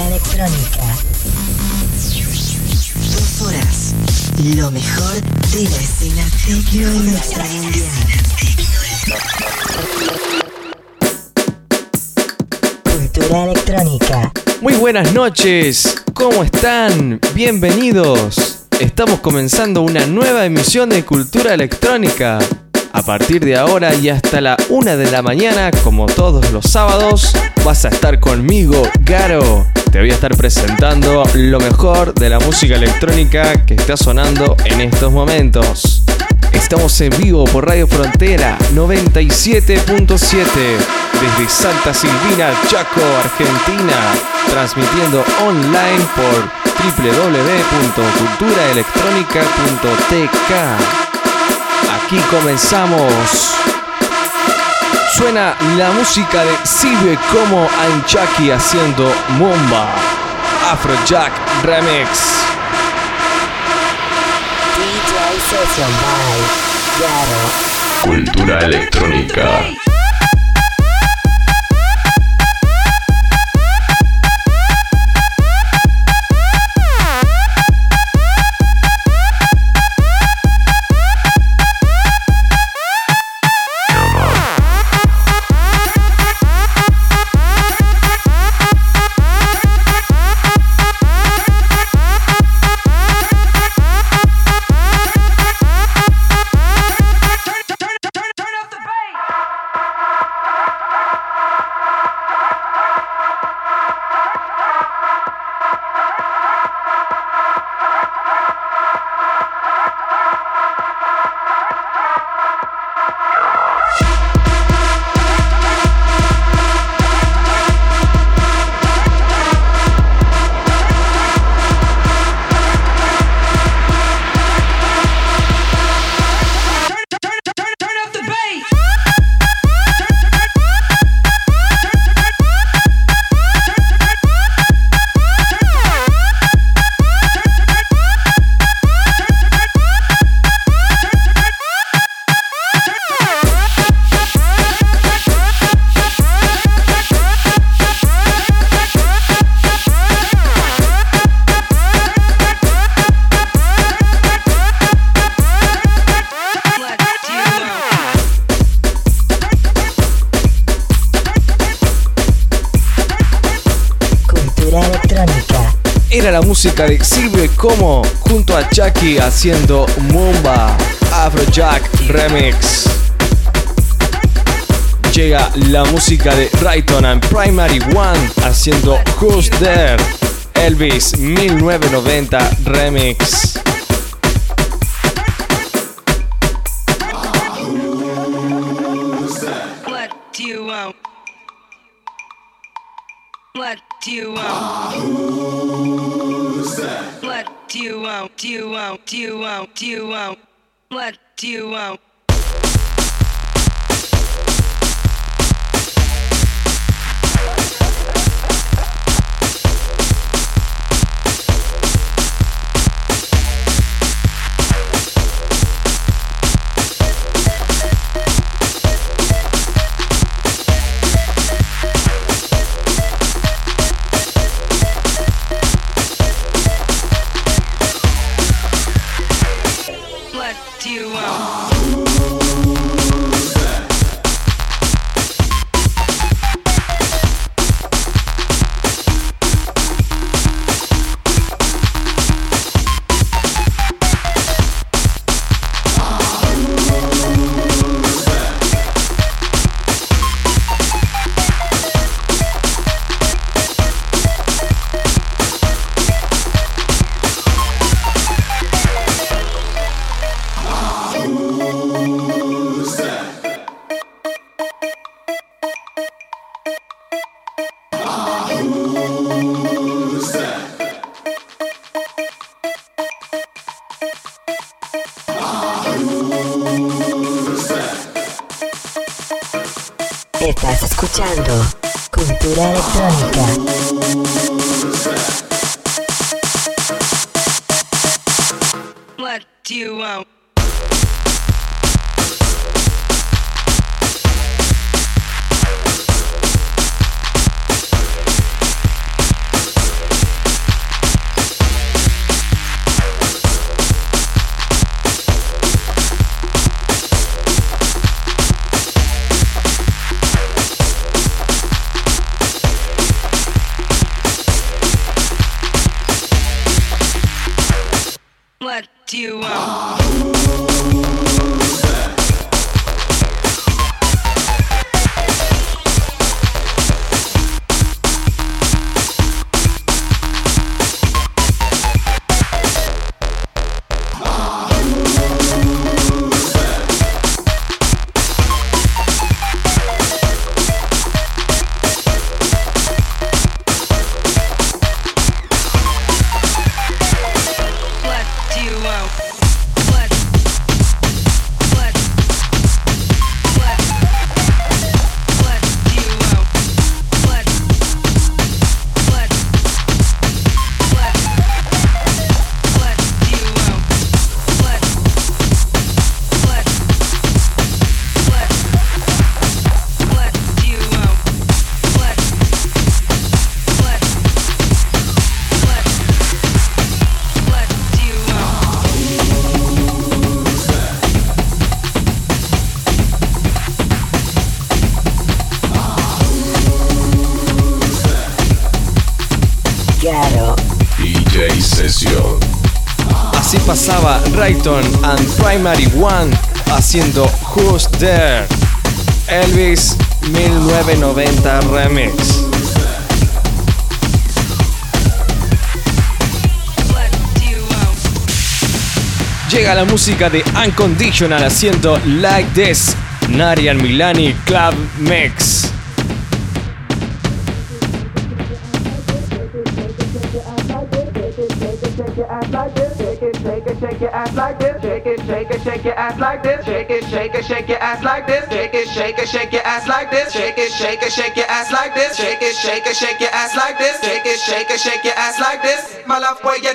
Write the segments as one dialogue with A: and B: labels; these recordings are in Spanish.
A: Cultura electrónica. Dos horas. Lo mejor de la escena tecno en nuestra Cultura electrónica.
B: Muy buenas noches, ¿cómo están? Bienvenidos. Estamos comenzando una nueva emisión de Cultura Electrónica. A partir de ahora y hasta la una de la mañana, como todos los sábados, vas a estar conmigo, Garo. Te voy a estar presentando lo mejor de la música electrónica que está sonando en estos momentos. Estamos en vivo por Radio Frontera 97.7 desde Santa Silvina, Chaco, Argentina, transmitiendo online por www.culturaelectronica.tk. Aquí comenzamos. Suena la música de Silvio como Anchaki haciendo Mumba. Afrojack Remix.
A: DJ Session by.
C: Cultura electrónica.
B: Música de Silvio como junto a Chucky haciendo Mumba Afrojack Remix. Llega la música de Rayton and Primary One haciendo Who's There Elvis 1990 Remix.
D: Do
B: Primary One haciendo Who's There? Elvis 1990 Remix. Llega la música de Unconditional haciendo Like This, Narian Milani Club Mix.
E: shake your ass like this. Shake it, shake it, shake your ass like this. Shake it, shake it, shake your ass like this. Shake it, shake it, shake your ass like this. Shake it, shake it, shake your ass like this. Shake it, shake it, shake your ass like this. My love, boy, you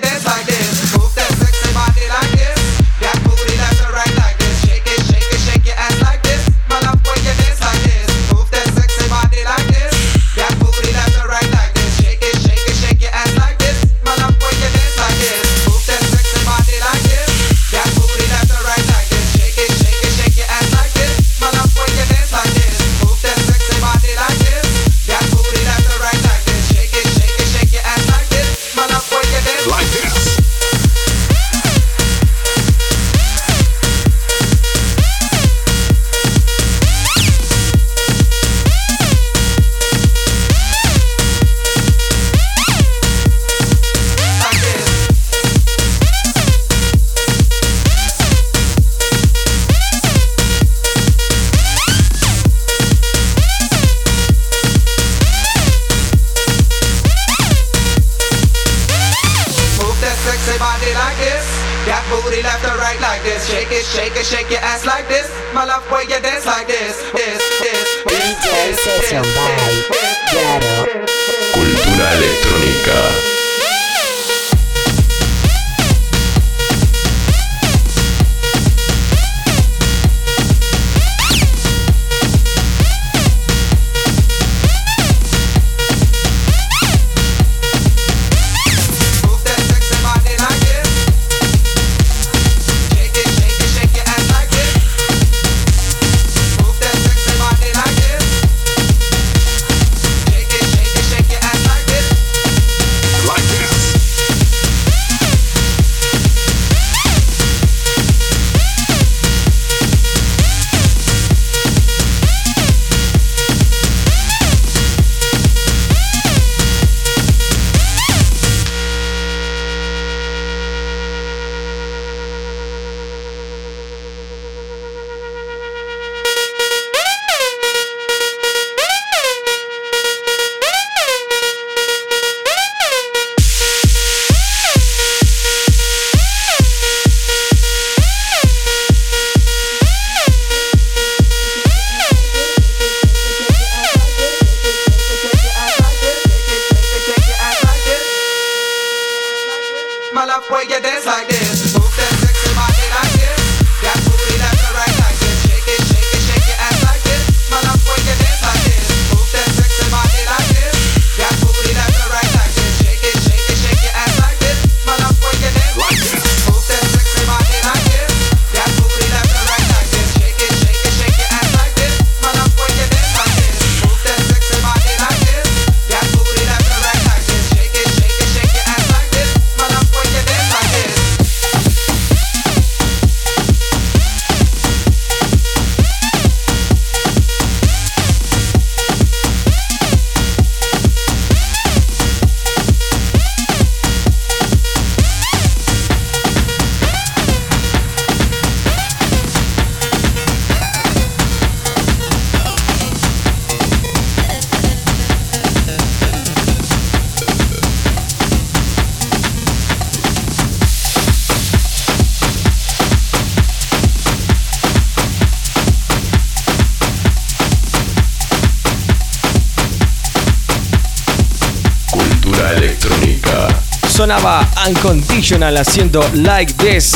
B: Haciendo Like This,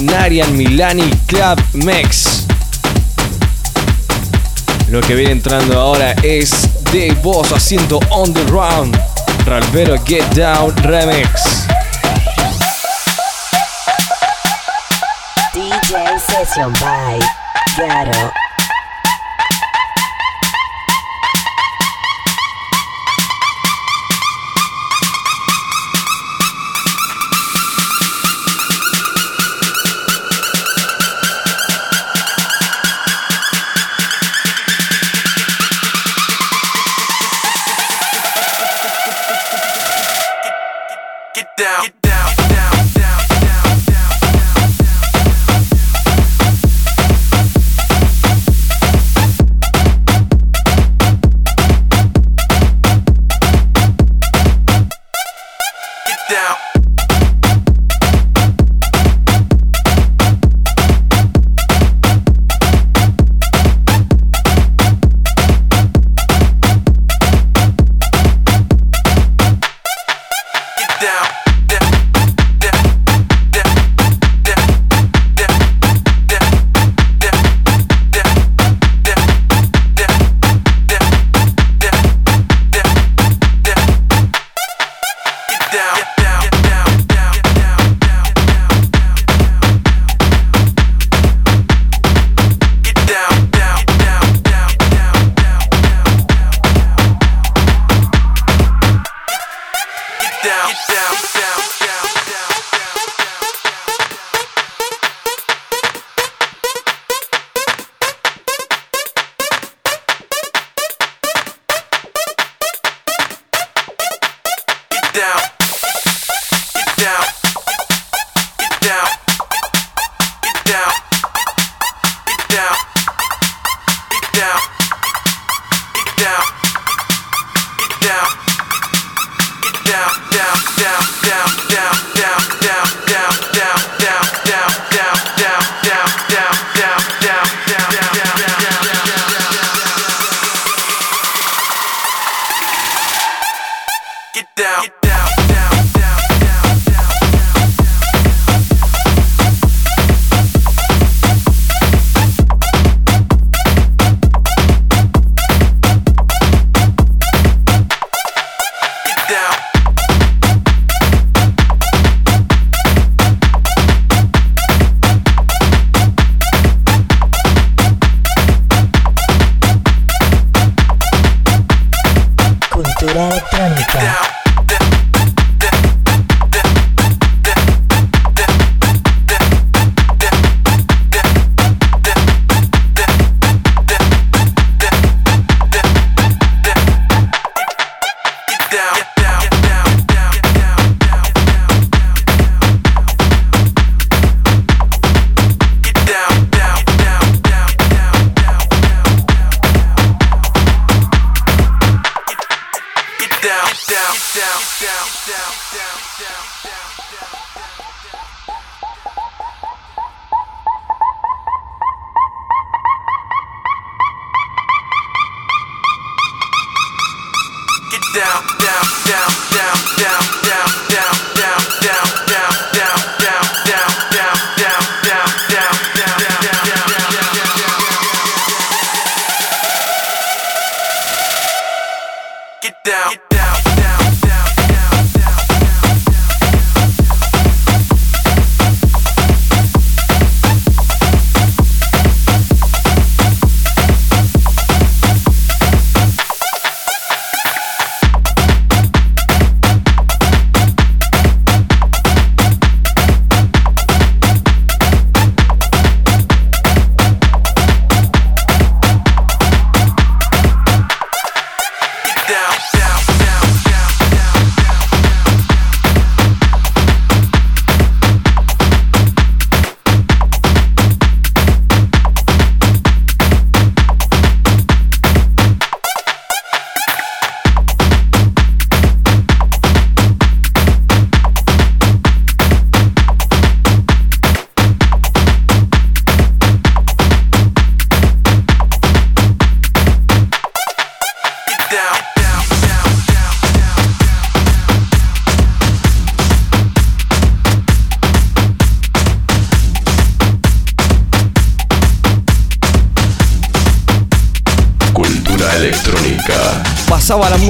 B: Narian Milani Club Mex. Lo que viene entrando ahora es The Boss haciendo On The Round, Ralvero Get Down Remix.
F: DJ Session by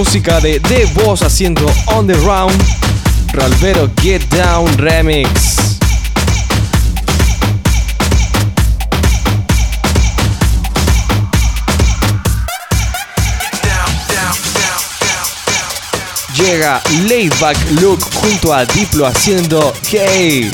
B: música de The Boss haciendo On The Round, Ralvero Get Down Remix. Llega Laidback Look junto a Diplo haciendo Hey.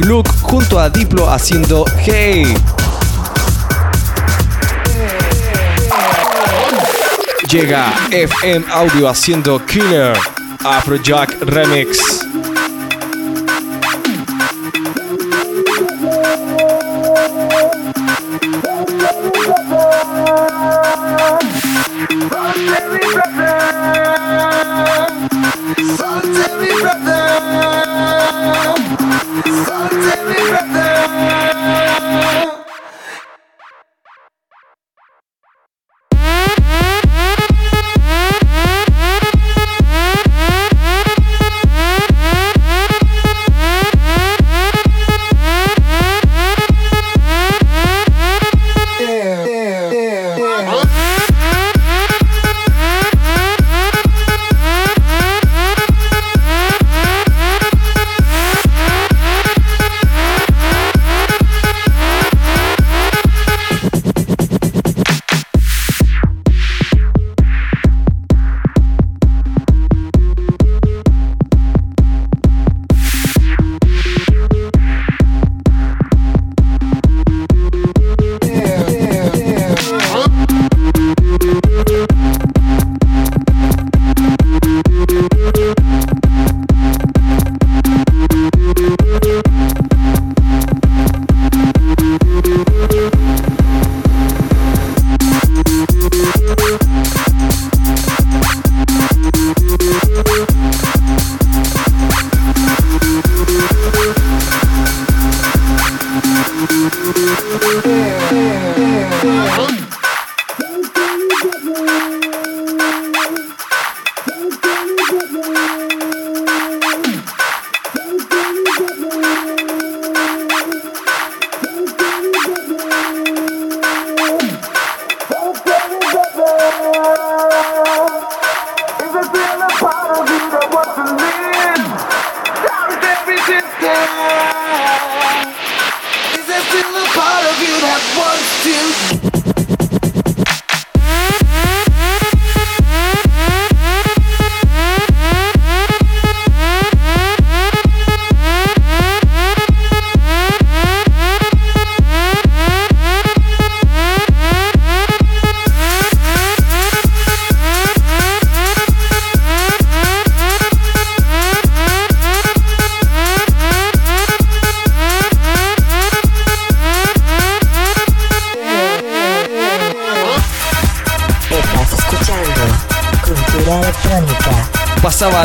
B: Luke junto a Diplo haciendo Hey. Llega FM Audio haciendo Killer Afrojack Remix.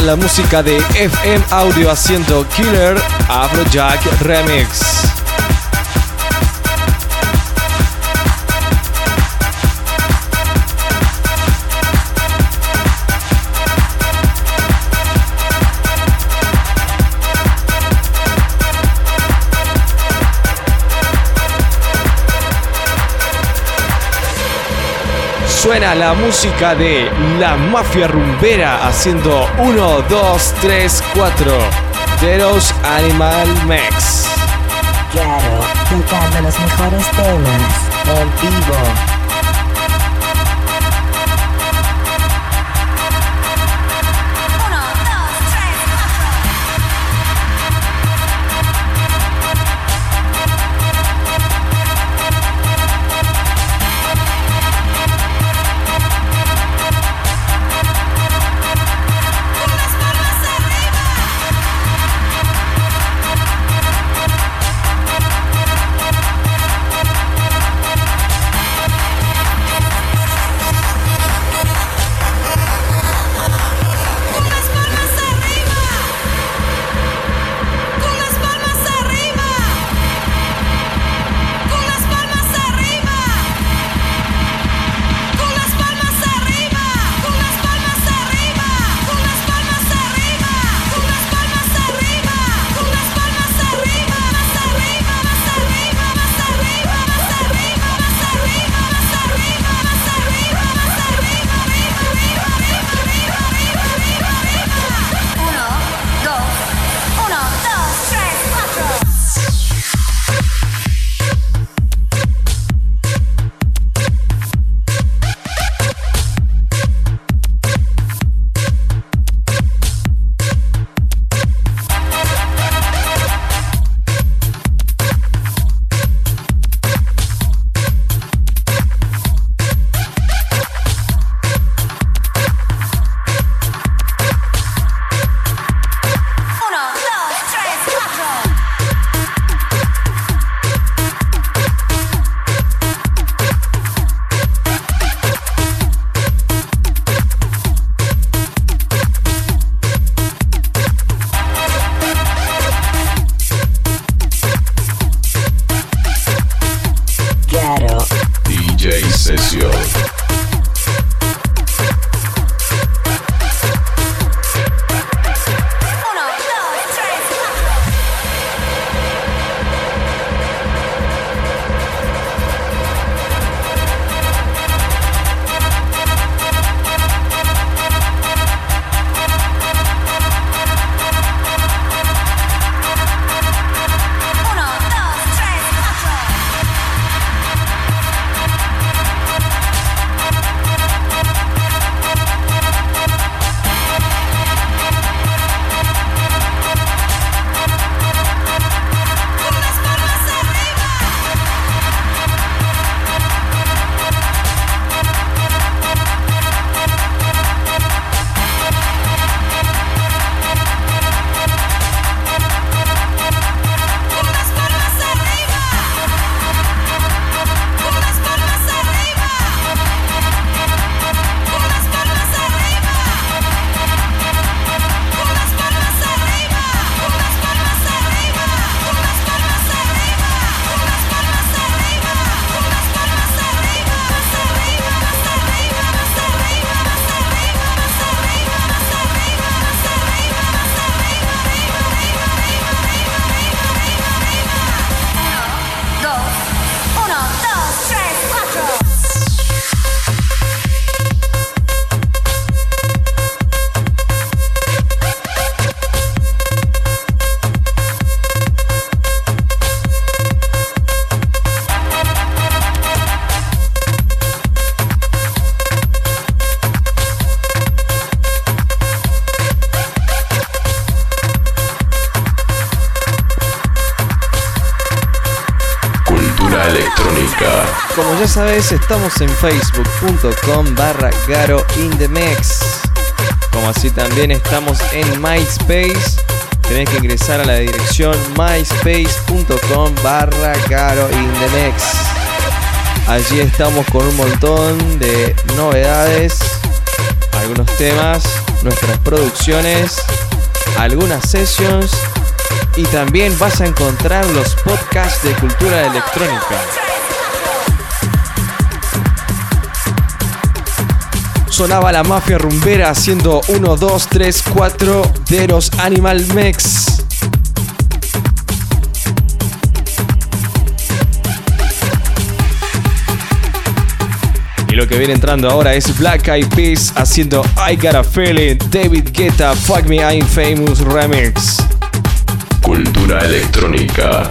B: La música de FM Audio haciendo Killer Afrojack Remix. Suena la música de La Mafia Rumbera haciendo 1, 2, 3, 4. Deros Animal Mex.
F: Claro, tocando los mejores temas en vivo.
B: estamos en facebook.com barra Garo in the Mix. Como así también estamos en MySpace. Tenés que ingresar a la dirección myspace.com barra Garo in the Mix. Allí estamos con un montón de novedades, algunos temas, nuestras producciones, algunas sessions y también vas a encontrar los podcasts de cultura electrónica. sonaba la mafia rumbera haciendo 1, 2, 3, 4 de los Animal Mex. Y lo que viene entrando ahora es Black Eyed Peas haciendo I Got a Feeling, David Guetta, Fuck Me I'm Famous Remix.
C: Cultura electrónica.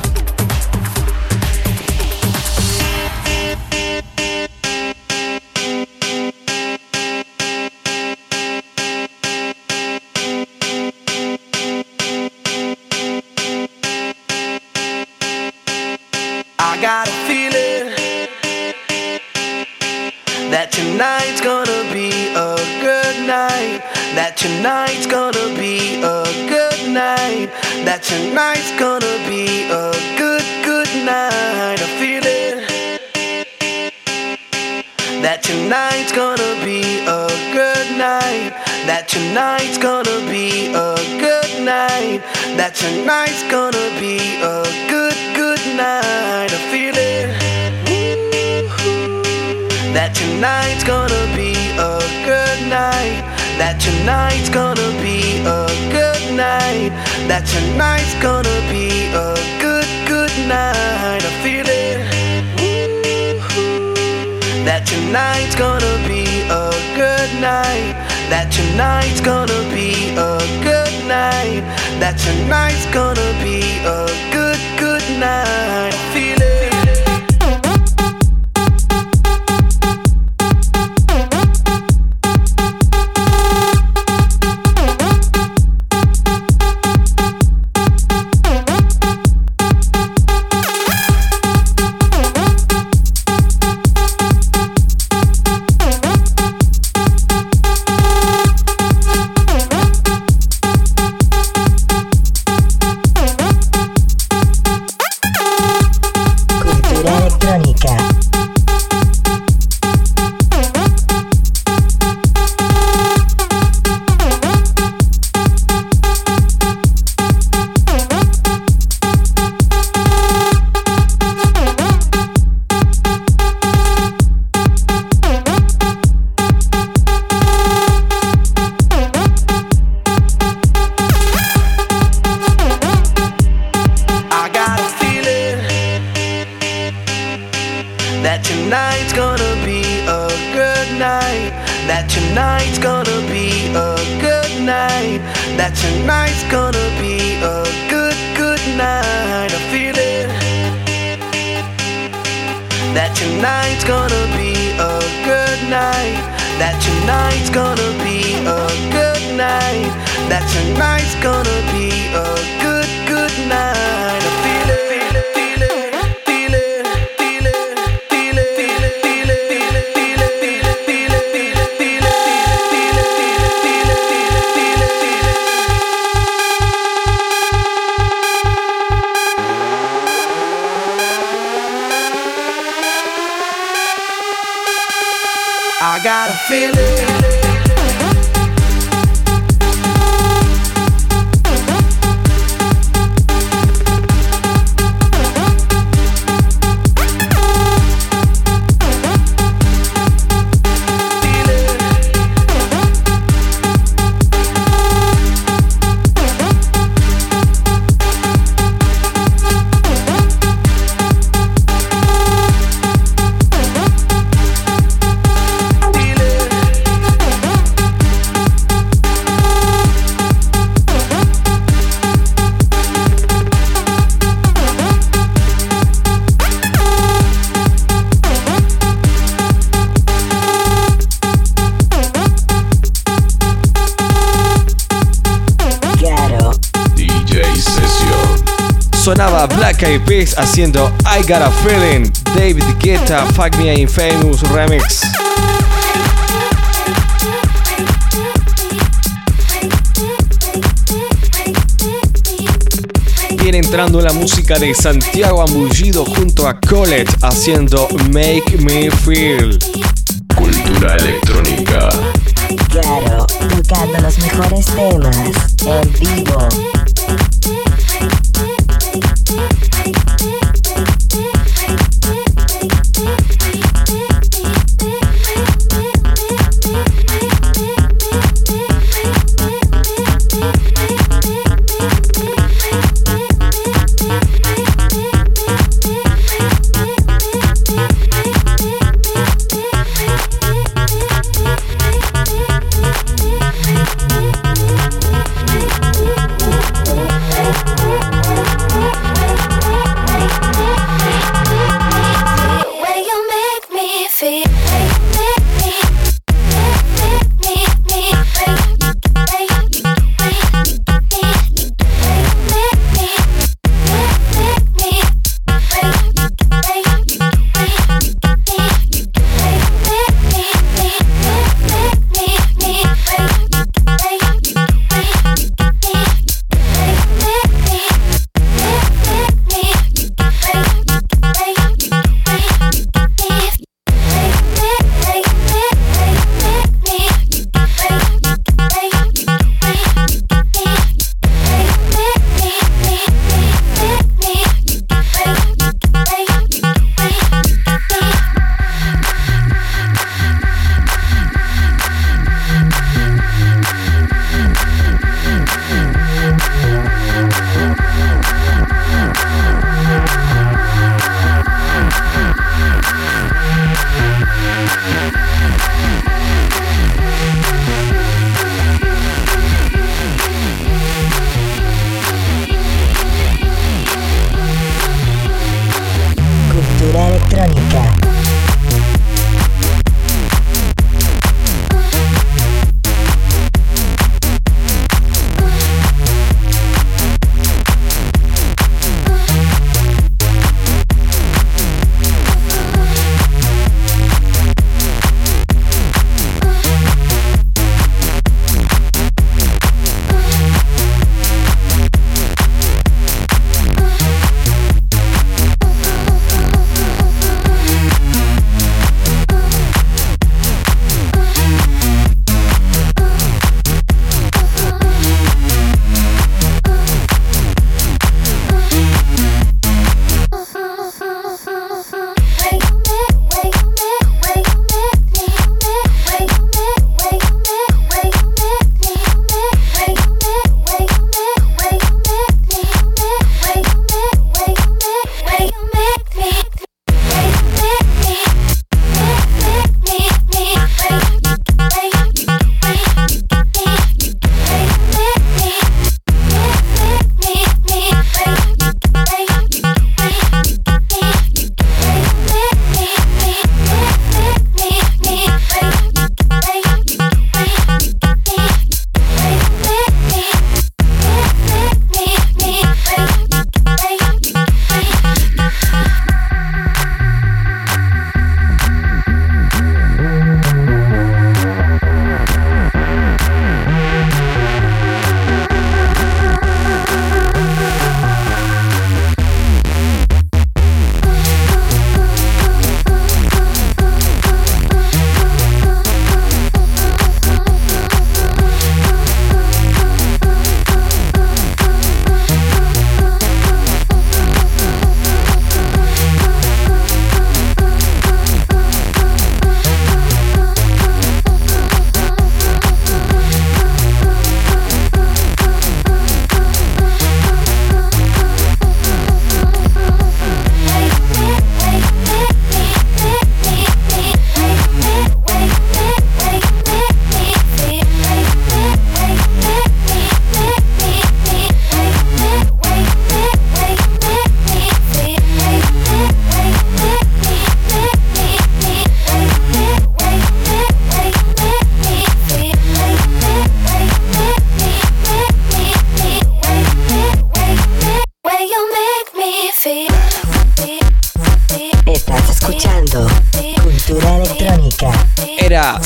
B: Haciendo I Got a Feeling, David Guetta, Fuck Me I'm Famous Remix. Viene entrando la música de Santiago Ambullido junto a Colette haciendo Make Me Feel.
G: Cultura electrónica.
F: Claro, tocando los mejores temas en vivo.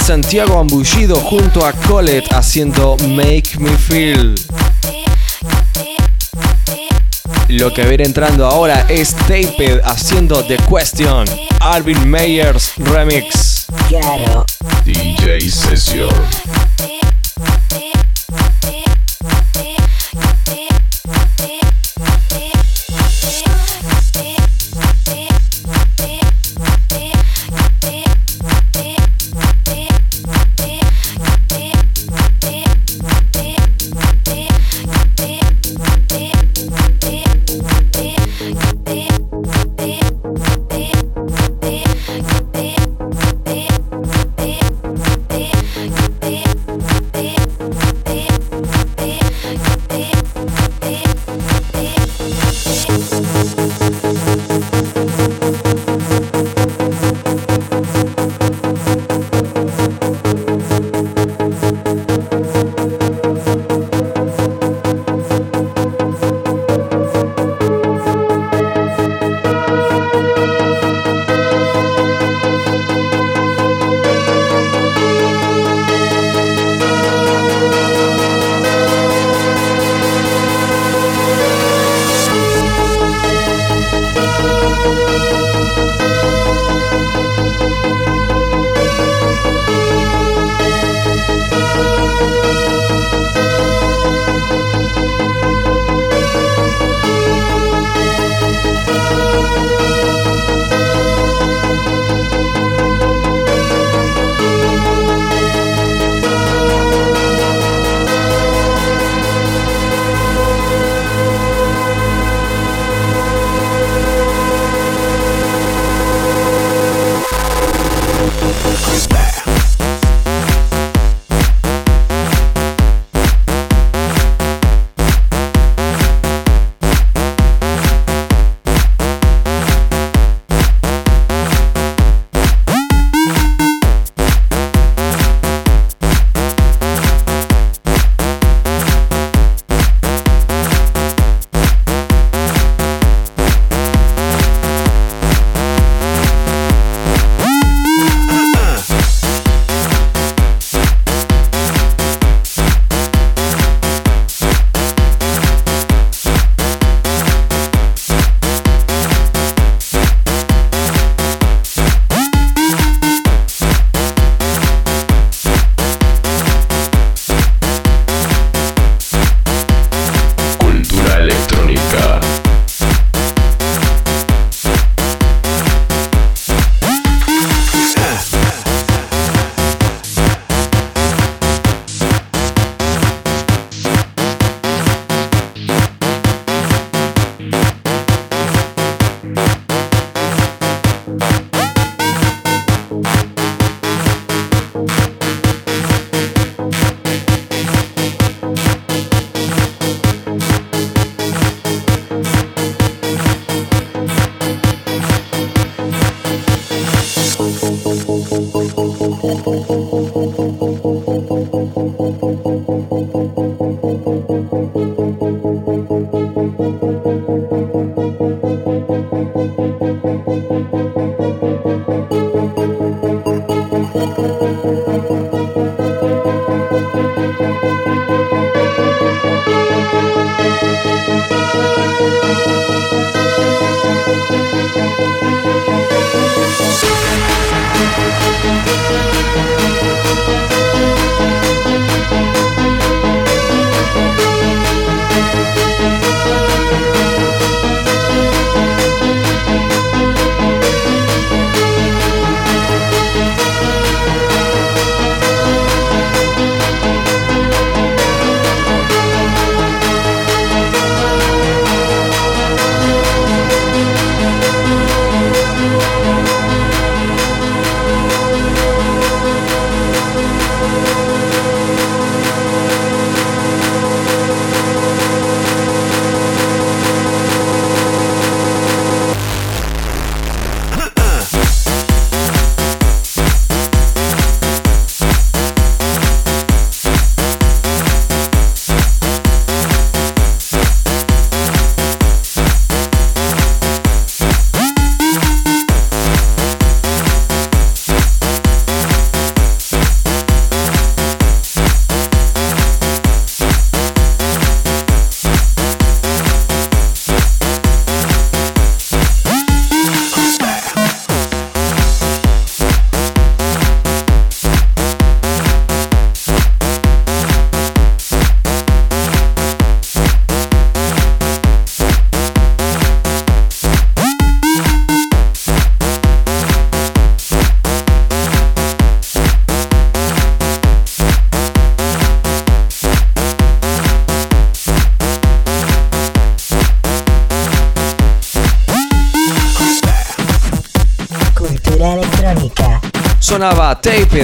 B: Santiago Ambullido junto a Colette haciendo Make Me Feel. Lo que viene entrando ahora es Taped haciendo The Question, Alvin Meyers Remix.
A: Claro.
C: DJ Session.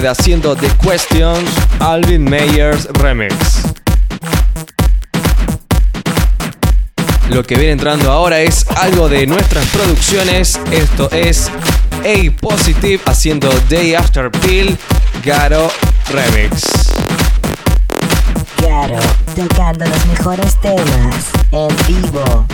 B: Haciendo The Question, Alvin Mayers Remix. Lo que viene entrando ahora es algo de nuestras producciones. Esto es A Positive haciendo Day After Pill, Garo Remix.
F: Claro, tocando los mejores temas en vivo.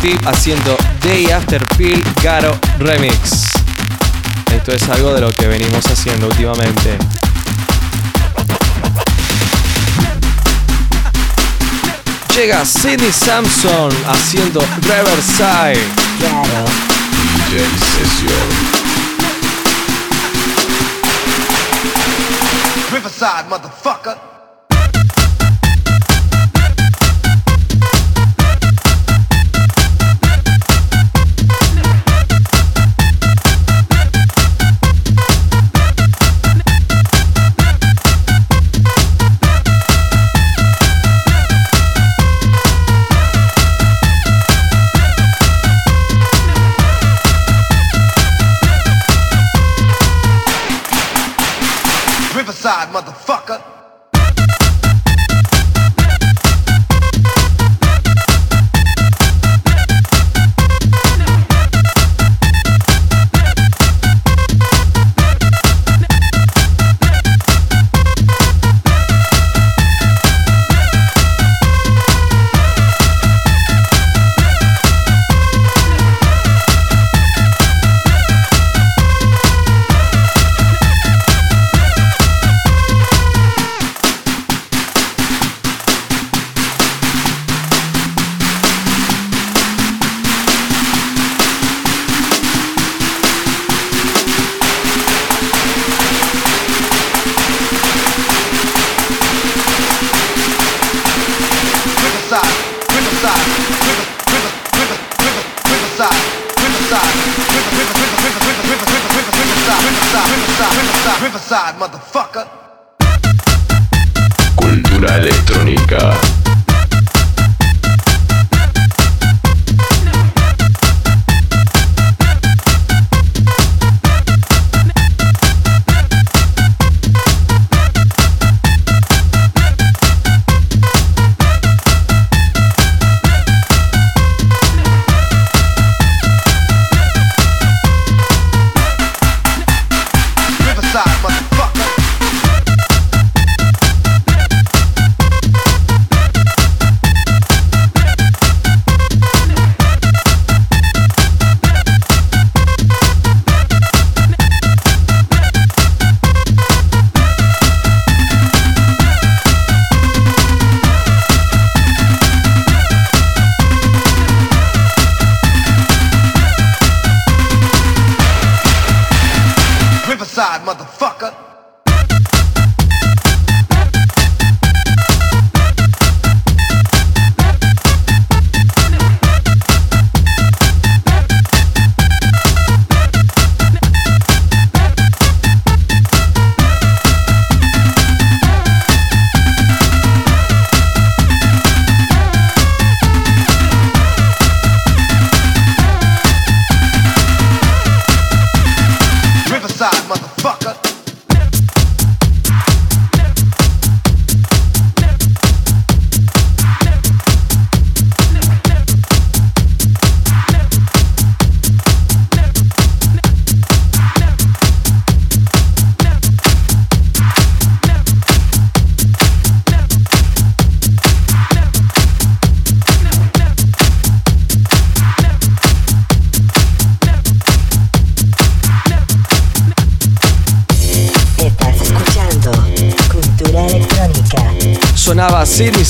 B: Haciendo Day After Pill Garo Remix. Esto es algo de lo que venimos haciendo últimamente. Llega Sidney Samson haciendo Riverside.
F: Claro.
C: DJ Session.
H: Riverside, motherfucker.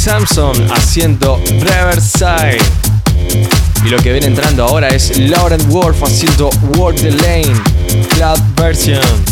B: Samson haciendo Riverside. Y lo que viene entrando ahora es Lauren Wolf haciendo Walk the Lane, Cloud Version.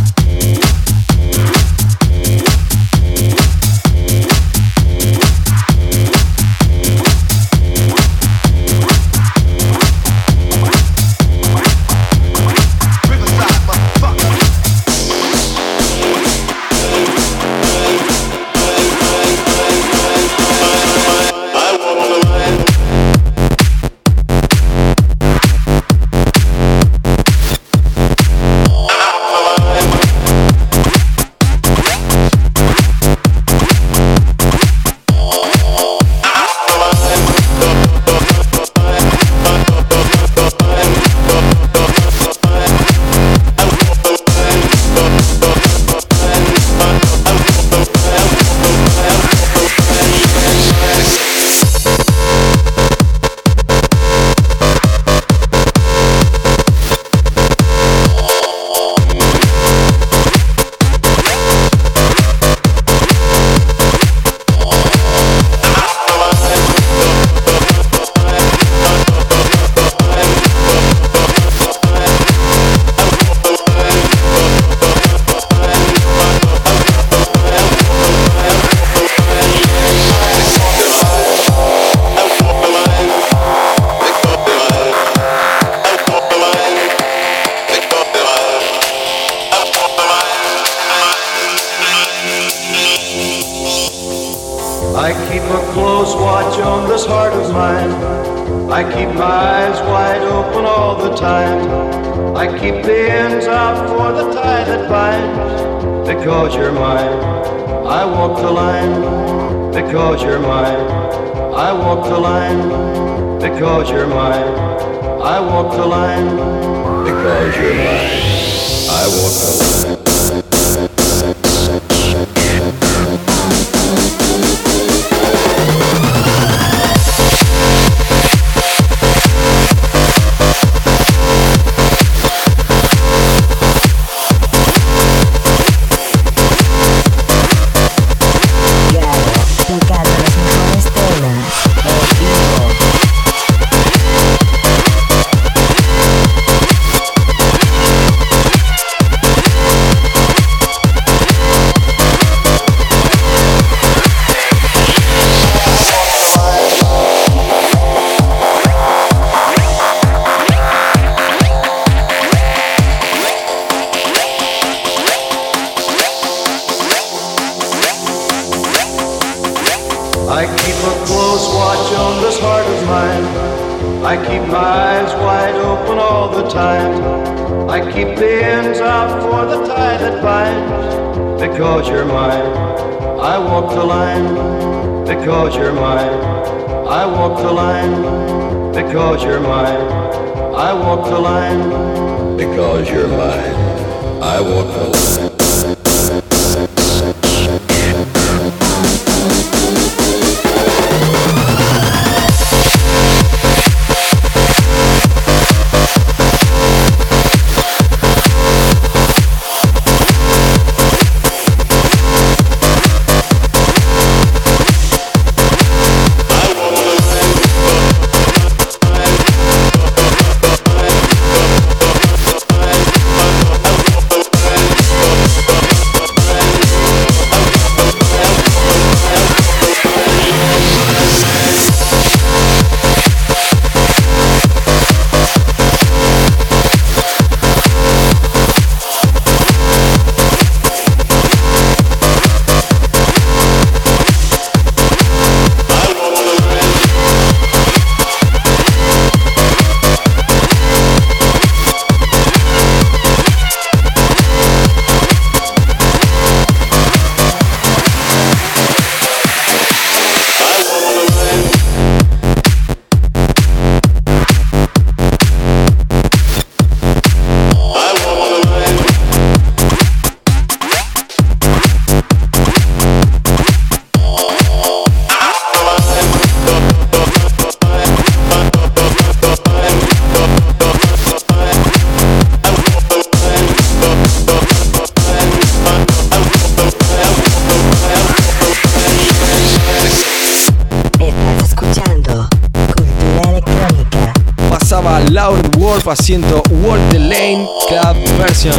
I: Walk the
B: Lane Club Version.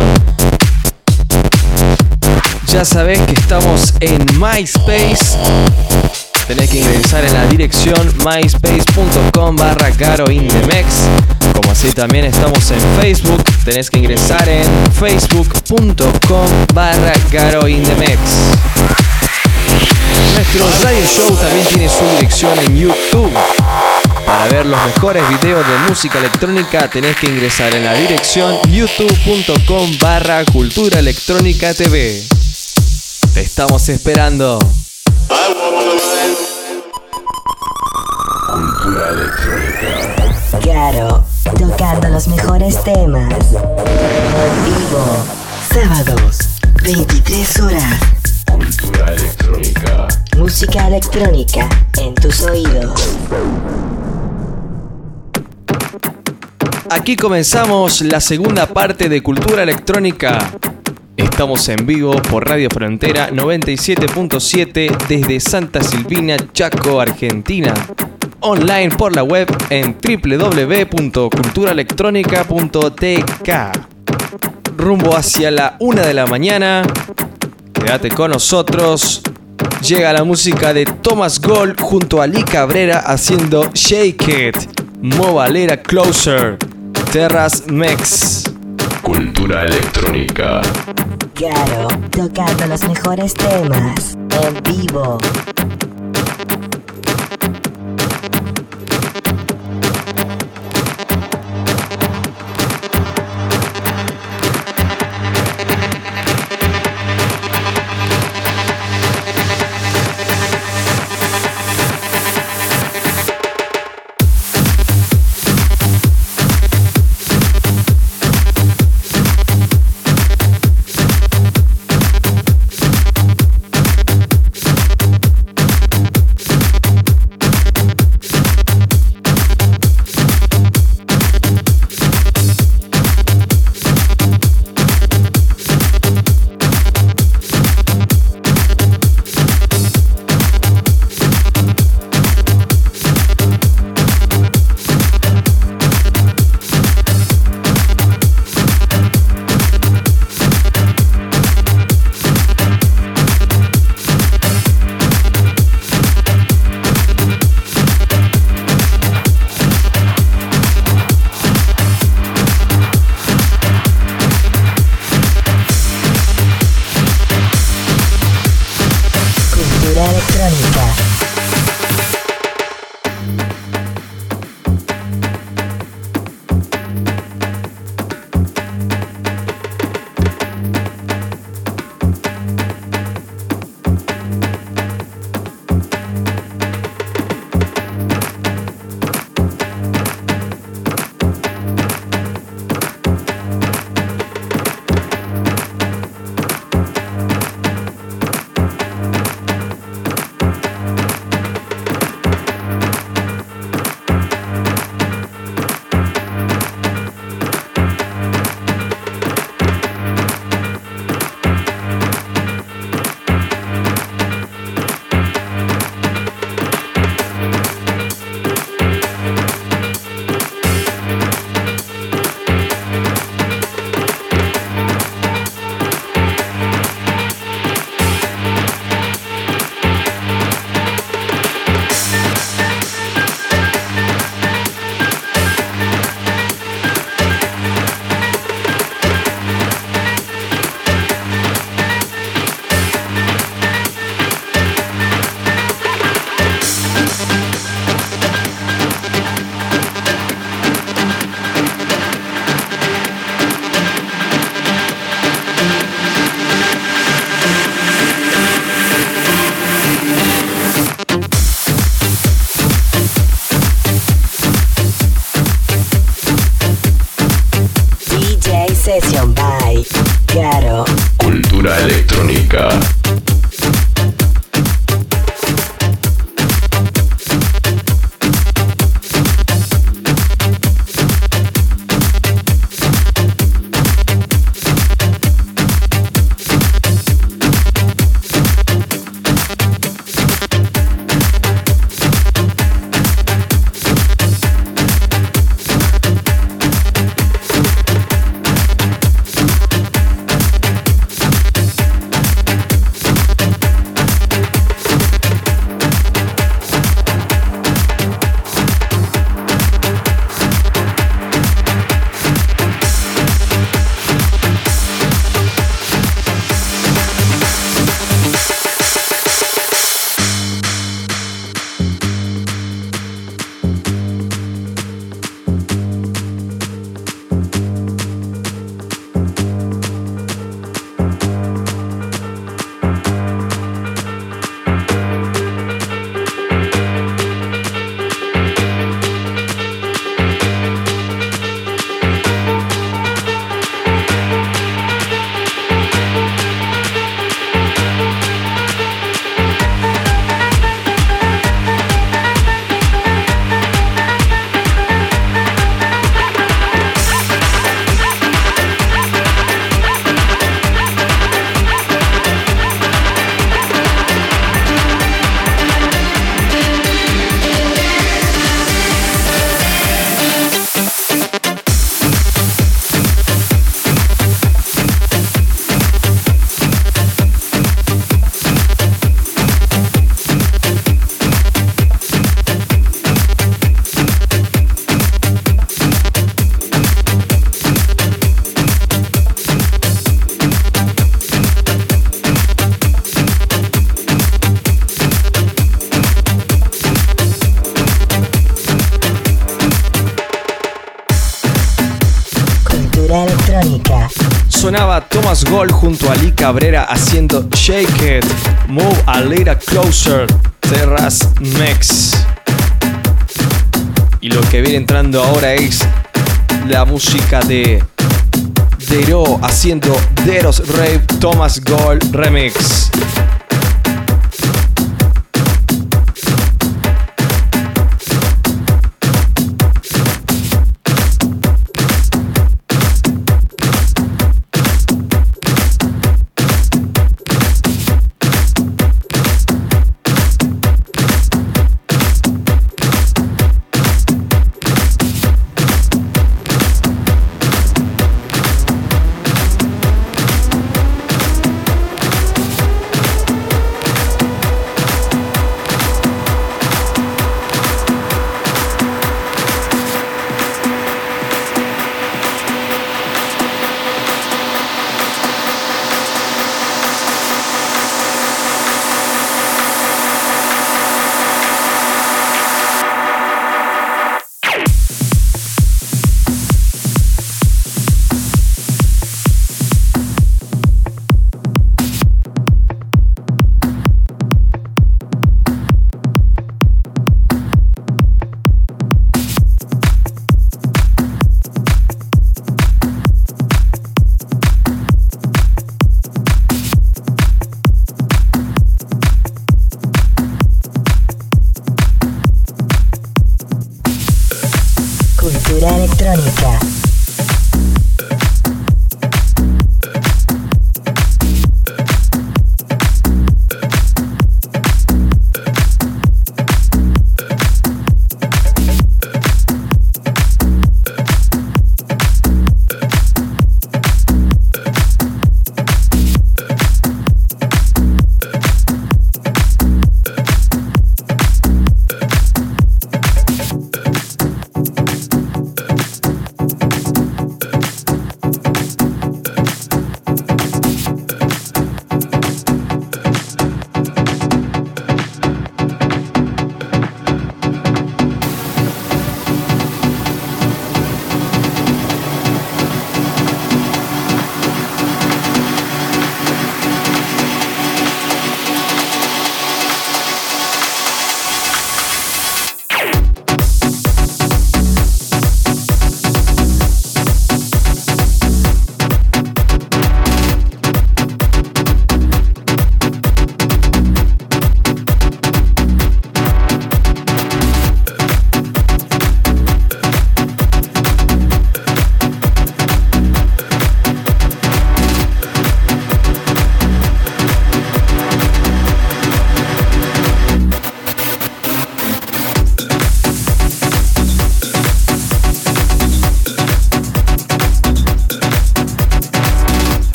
B: Ya sabés que estamos en MySpace. Tenés que ingresar en la dirección myspace.com barra garoindemex. Como así también estamos en Facebook, tenés que ingresar en facebook.com barra garoindemex. Nuestro radio show también tiene su dirección en YouTube. Para ver los mejores videos de música electrónica tenés que ingresar en la dirección youtube.com barra cultura electrónica TV. Te estamos esperando.
C: Cultura electrónica.
F: Garo, tocando los mejores temas. Vivo.
A: Sábados, 23 horas.
C: Cultura electrónica.
F: Música electrónica en tus oídos.
B: Aquí comenzamos la segunda parte de Cultura Electrónica. Estamos en vivo por Radio Frontera 97.7 desde Santa Silvina, Chaco, Argentina. Online por la web en www.culturaelectronica.tk. Rumbo hacia la una de la mañana. Quédate con nosotros. Llega la música de Thomas Gold junto a Lee Cabrera haciendo Shake It, Movalera Closer, Terras Mex.
C: Cultura electrónica.
F: Garo, tocando los mejores temas. En vivo.
B: Cabrera haciendo Shake It, Move a Little Closer, Terras Mex. Y lo que viene entrando ahora es la música de Dero haciendo Deros Rave Thomas Gold Remix.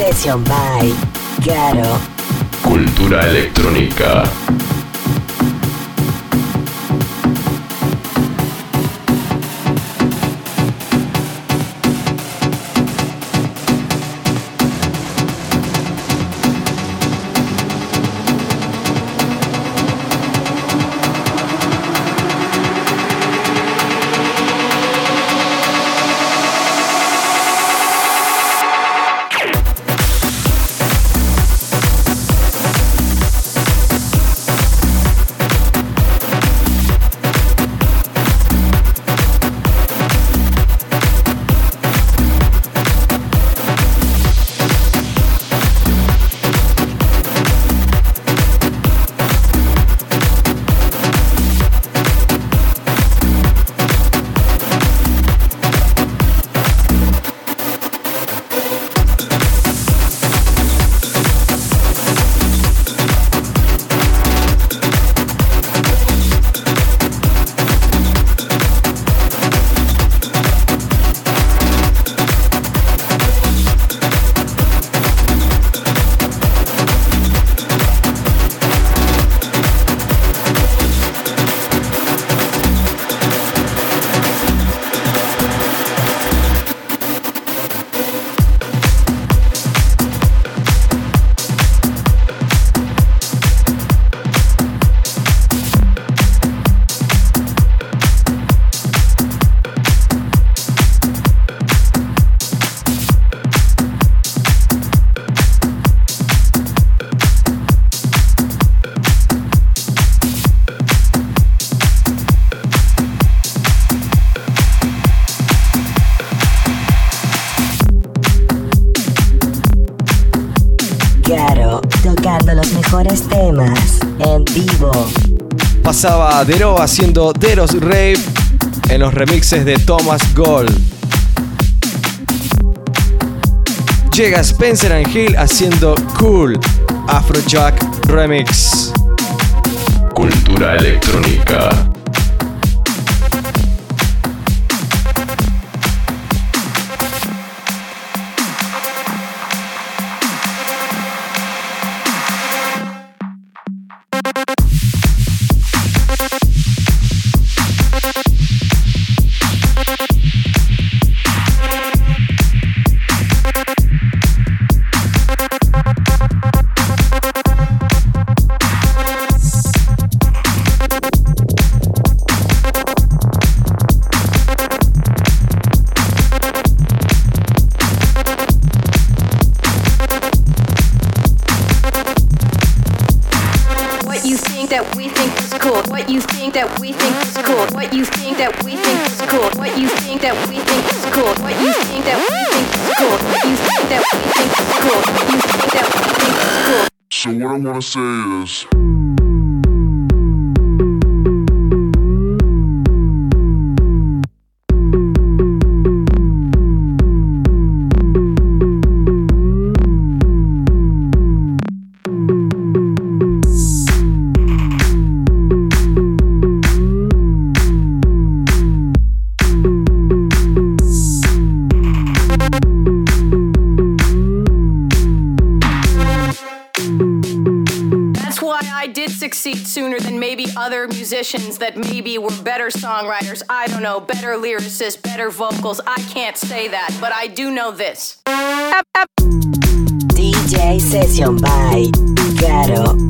F: Session by Garo.
J: Cultura electrónica.
B: Dero haciendo Deros Rave en los remixes de Thomas Gold. Llega Spencer and Hill haciendo Cool Afrojack Remix.
J: Cultura electrónica.
K: don't know. Better lyricist, better vocals. I can't say that, but I do know this.
F: DJ Session by
L: up.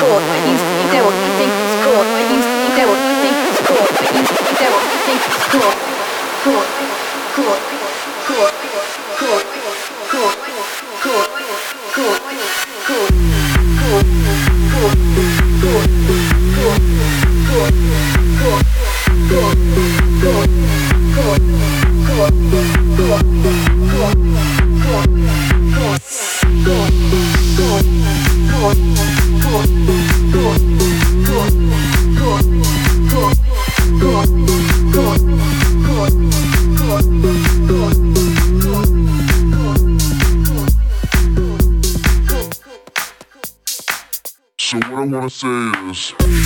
J: cool. You do what you think is cool. You do what you think is cool. You do what you think is cool. Cool. Cool. Cool. Cool. Cool. Cool. Cool. Cool. Cool. Cool. Cool. Cool. Cool. Cool.
L: So what I wanna say is.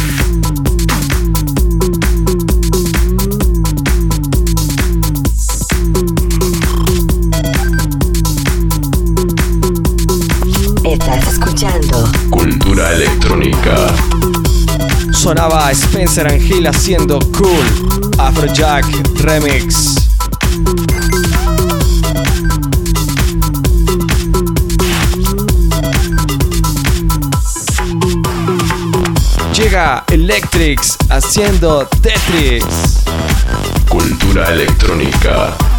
B: Sonaba Spencer Hill haciendo Cool Afrojack Remix. Llega Electrics haciendo Tetris.
C: Cultura electrónica.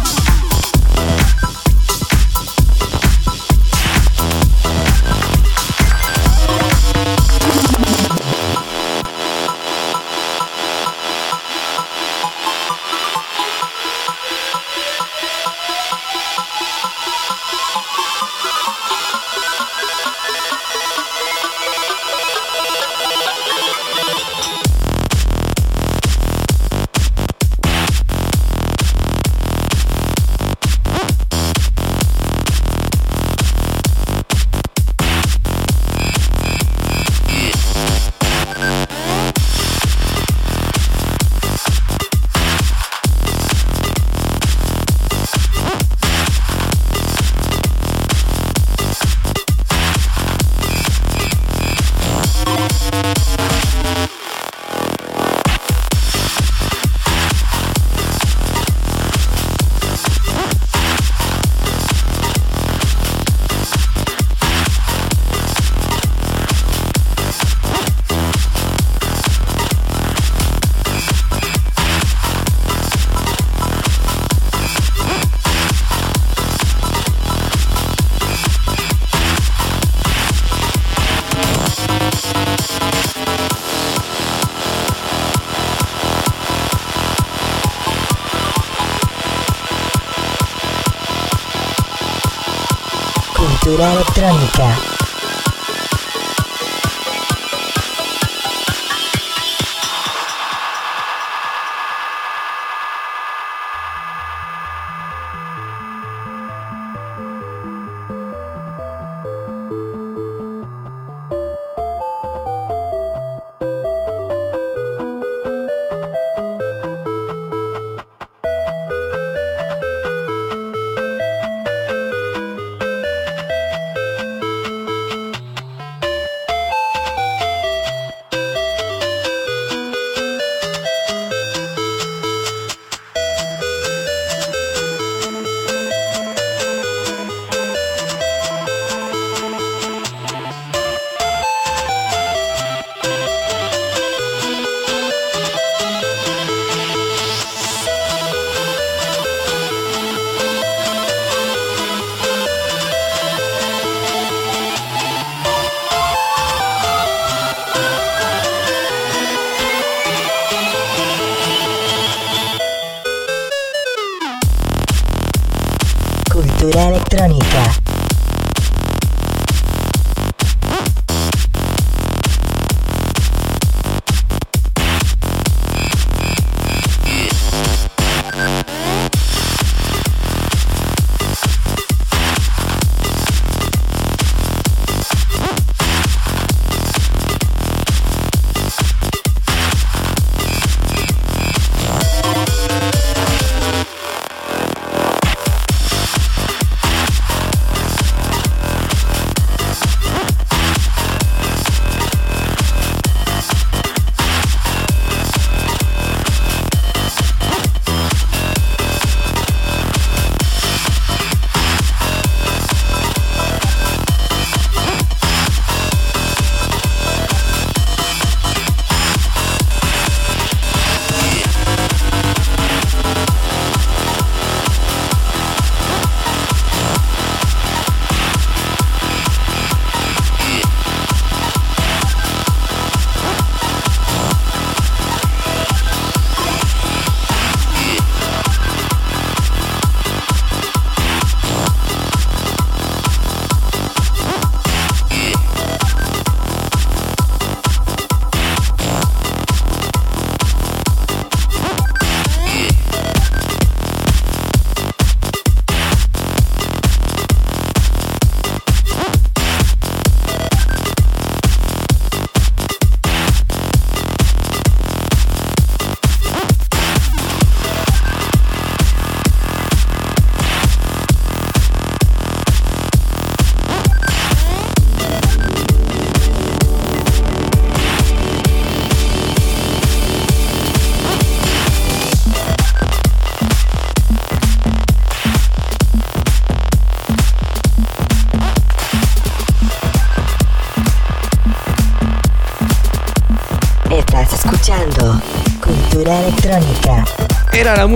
F: Cultura electrónica.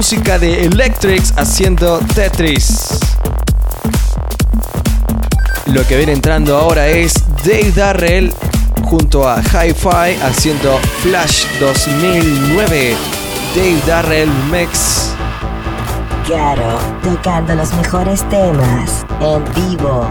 B: Música de Electrics haciendo Tetris. Lo que viene entrando ahora es Dave Darrell junto a Hi-Fi haciendo Flash 2009. Dave Darrell Mix.
F: Claro, tocando los mejores temas en vivo.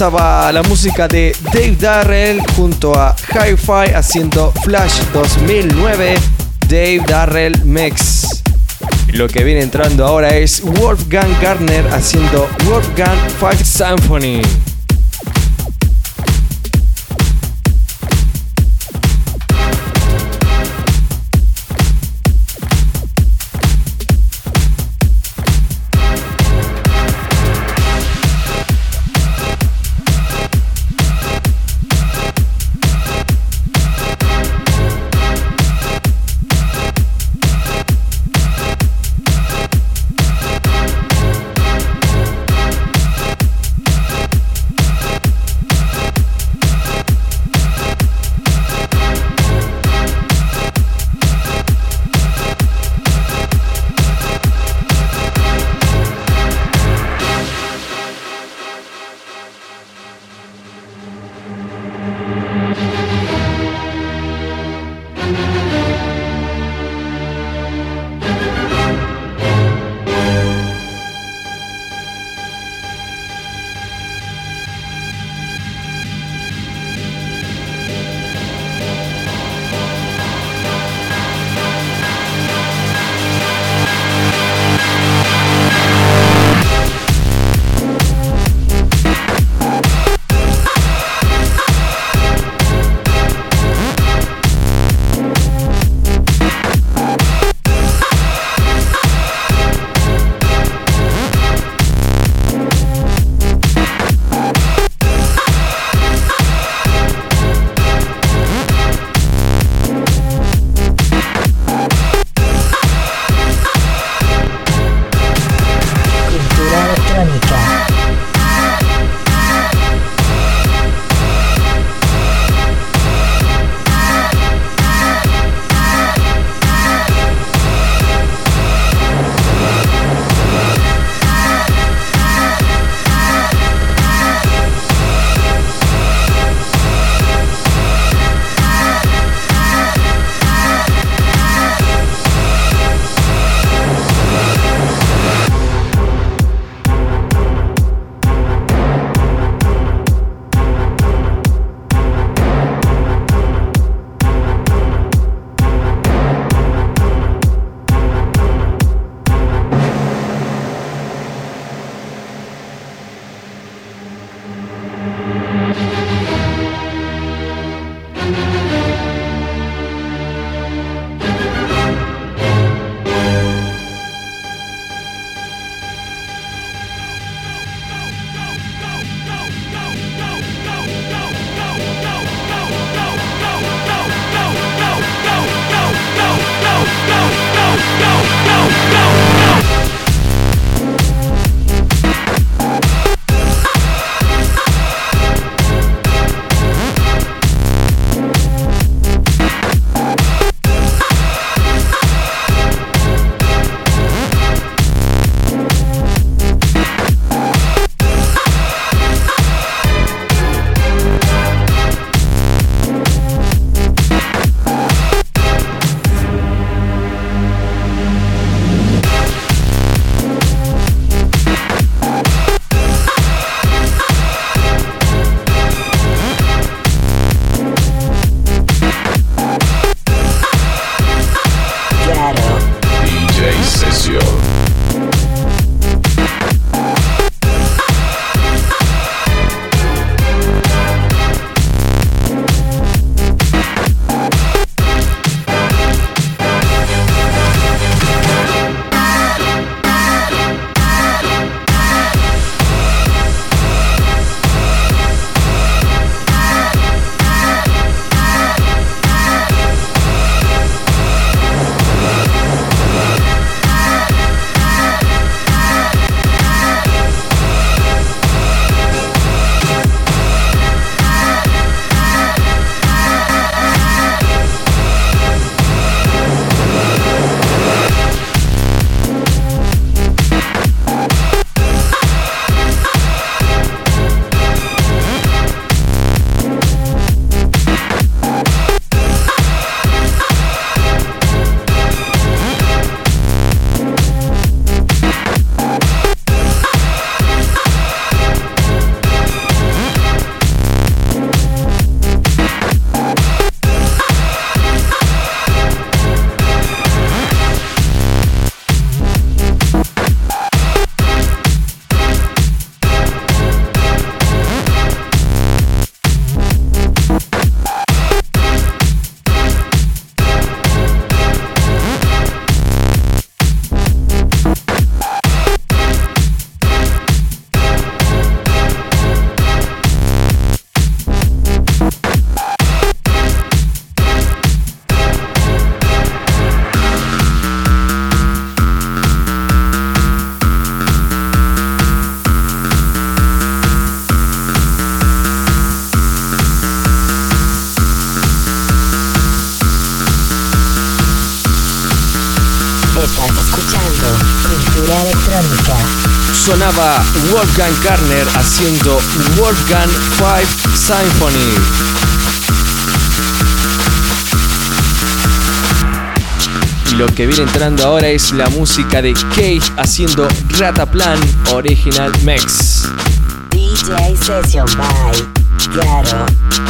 B: La música de Dave Darrell junto a Hi-Fi haciendo Flash 2009 Dave Darrell Mix. Lo que viene entrando ahora es Wolfgang Gartner haciendo Wolfgang Fight Symphony. Wolfgang Karner haciendo Wolfgang 5 Symphony. Y lo que viene entrando ahora es la música de Cage haciendo Rataplan Original Mix.
F: DJ Session by.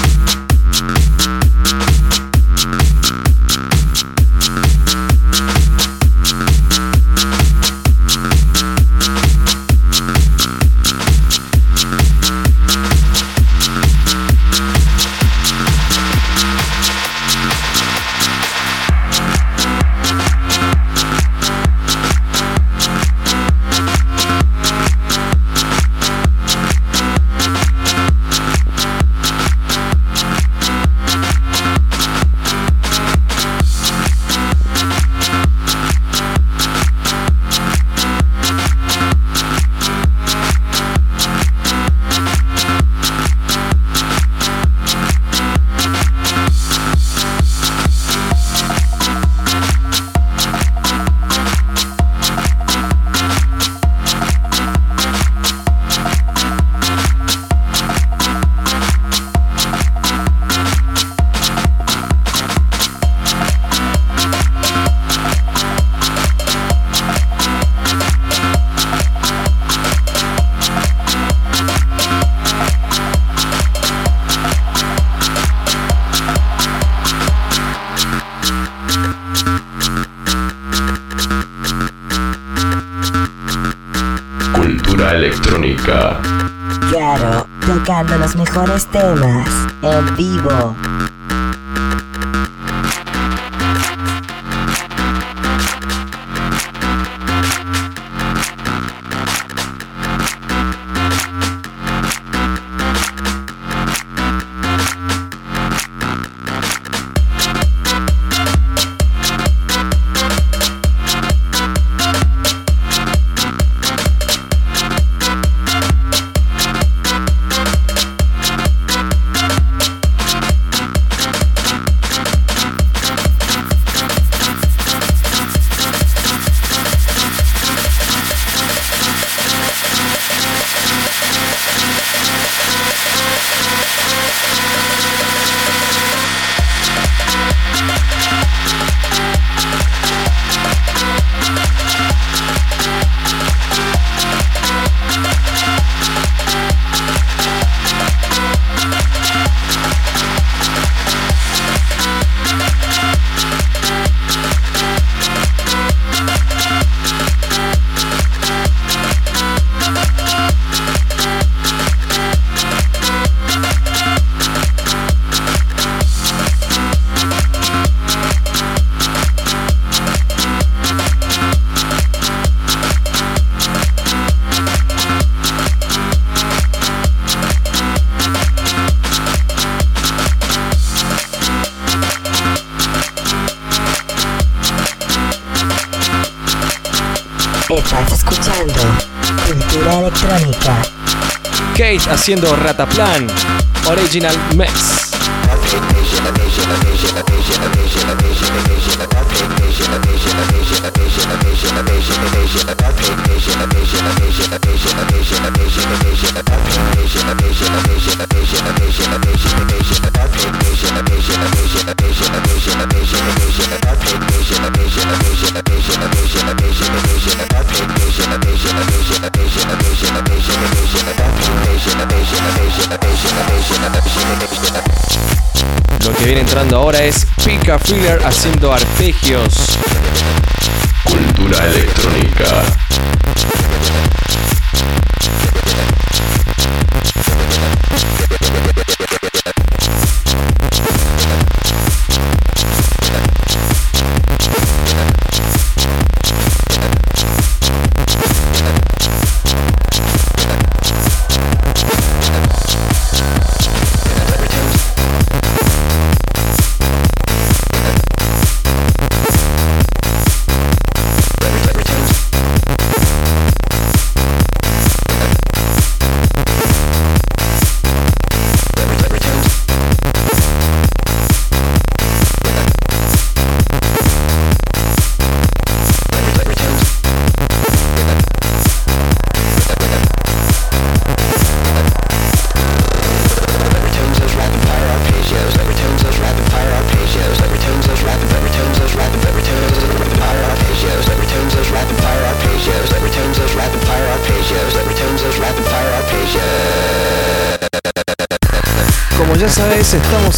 B: Haciendo Rataplan Original Mix. Que viene entrando ahora es Pika Filler haciendo arpegios.
C: Cultura electrónica.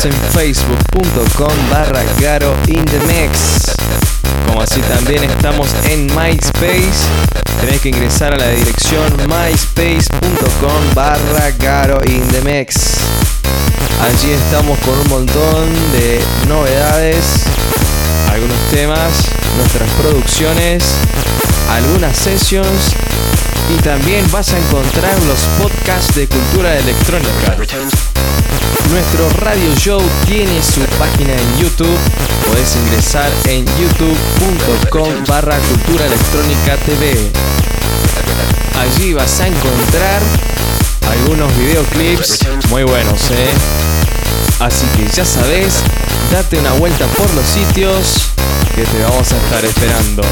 B: En facebook.com barra Garo. Como así también estamos en MySpace. Tenés que ingresar a la dirección myspace.com barra Garo. Allí estamos con un montón de novedades, algunos temas, nuestras producciones, algunas sessions y también vas a encontrar los podcasts de cultura electrónica. Nuestro radio show tiene su página en YouTube. Puedes ingresar en youtube.com barra cultura electrónica TV. Allí vas a encontrar algunos videoclips muy buenos, ¿eh? Así que ya sabes, date una vuelta por los sitios que te vamos a estar esperando.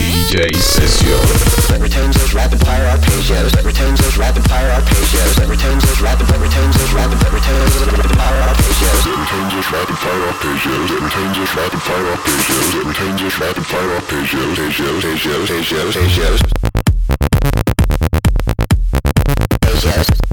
C: DJ Session.
M: that returns those rapid fire arpeggios, that returns those rapid fire arpeggios, that returns those rapid, that returns those rapid, that returns those rapid fire arpeggios, that returns those rapid fire arpeggios, that returns those rapid fire arpeggios, that returns those rapid fire arpeggios, arpeggios, arpeggios, arpeggios, arpeggios.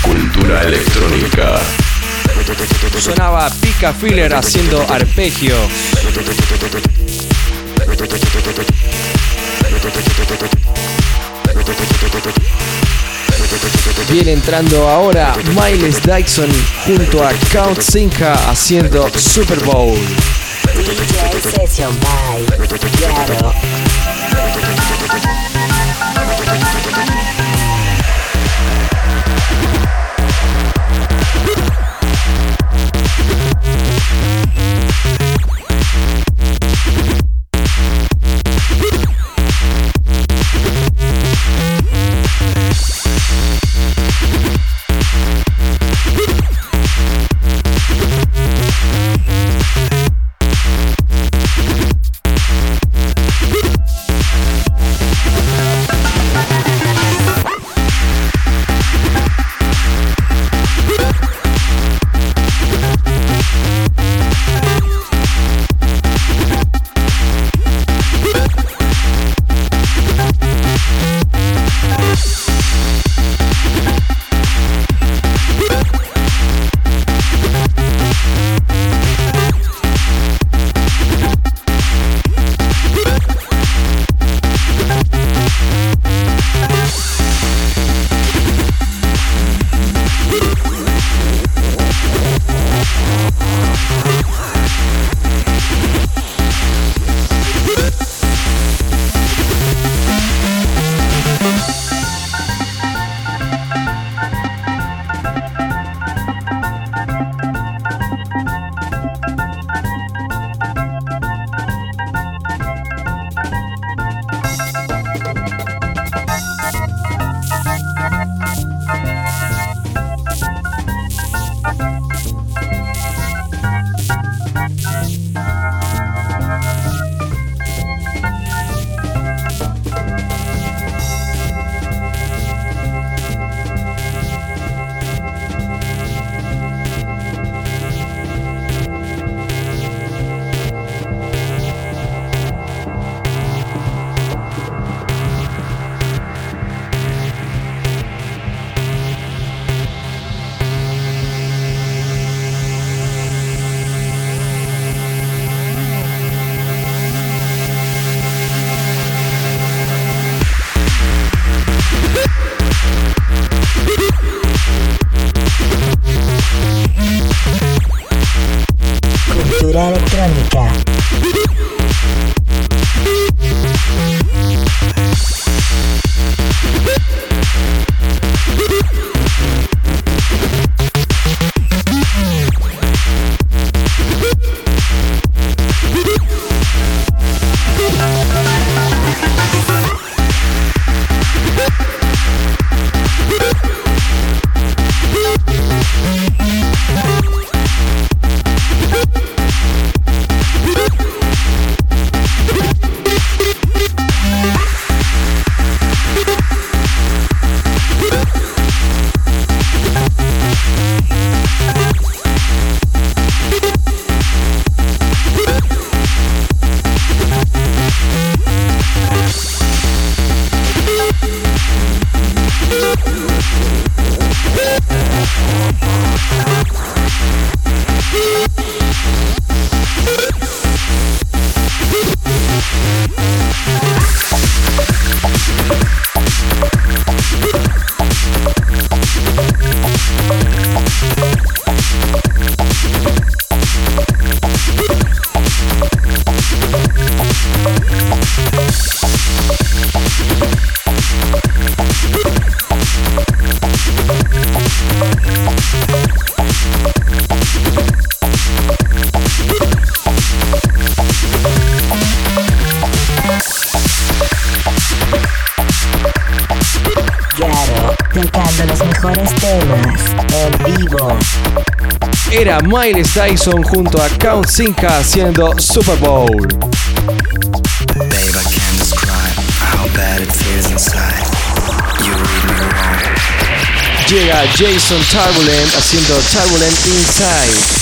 C: Cultura electrónica.
B: Sonaba Pika Filler haciendo arpegio. Viene entrando ahora Miles Dyson junto a Count Sinka haciendo Super Bowl.
F: DJ Session by Garo.
A: Miles Tyson junto a Count Sinca haciendo Super Bowl. Llega Jason Turbulent haciendo Turbulent Inside.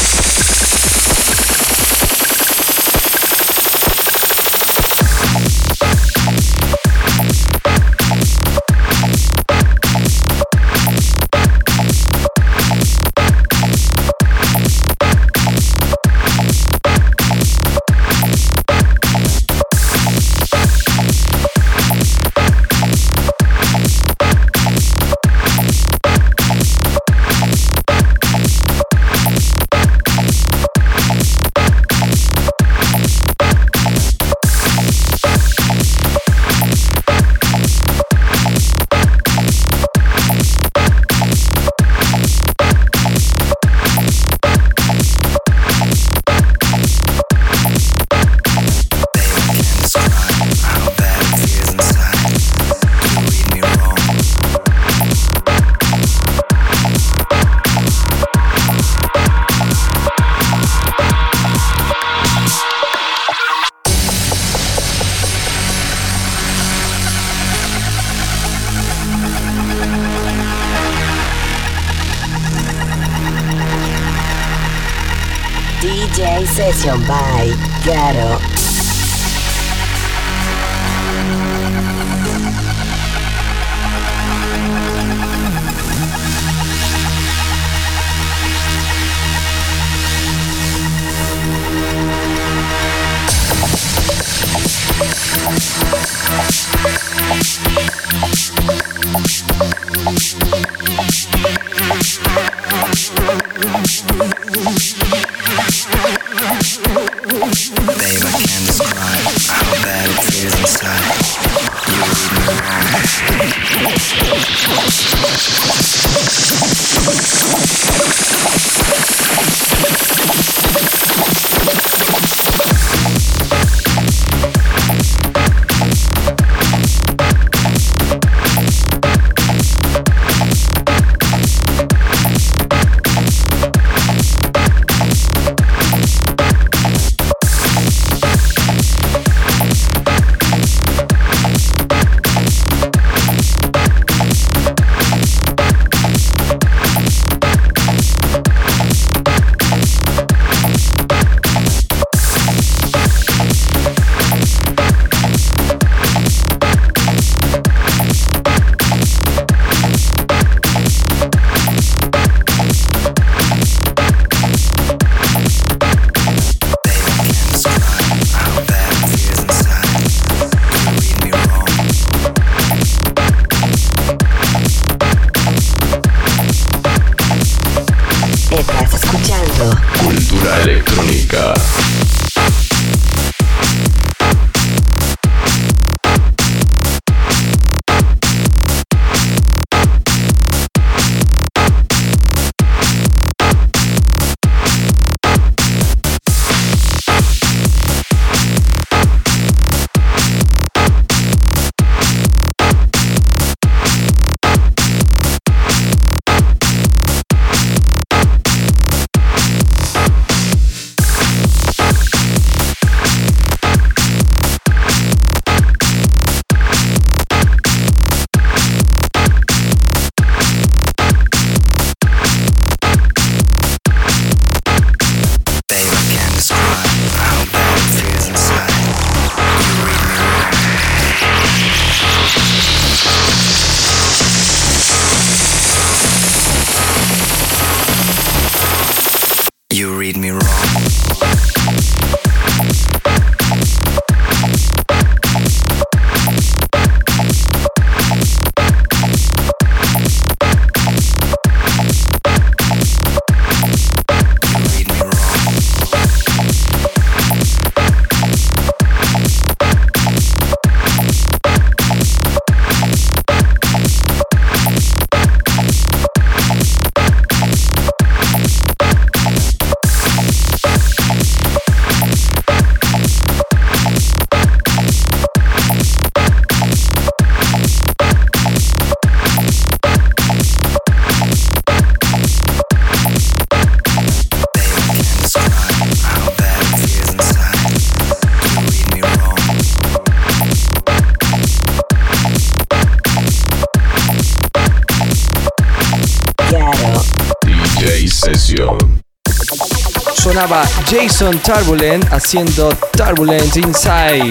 B: Jason Turbulent haciendo Turbulent Inside.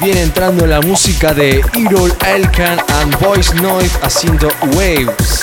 B: Viene entrando la música de Irol Elkan and Voice Noise haciendo Waves.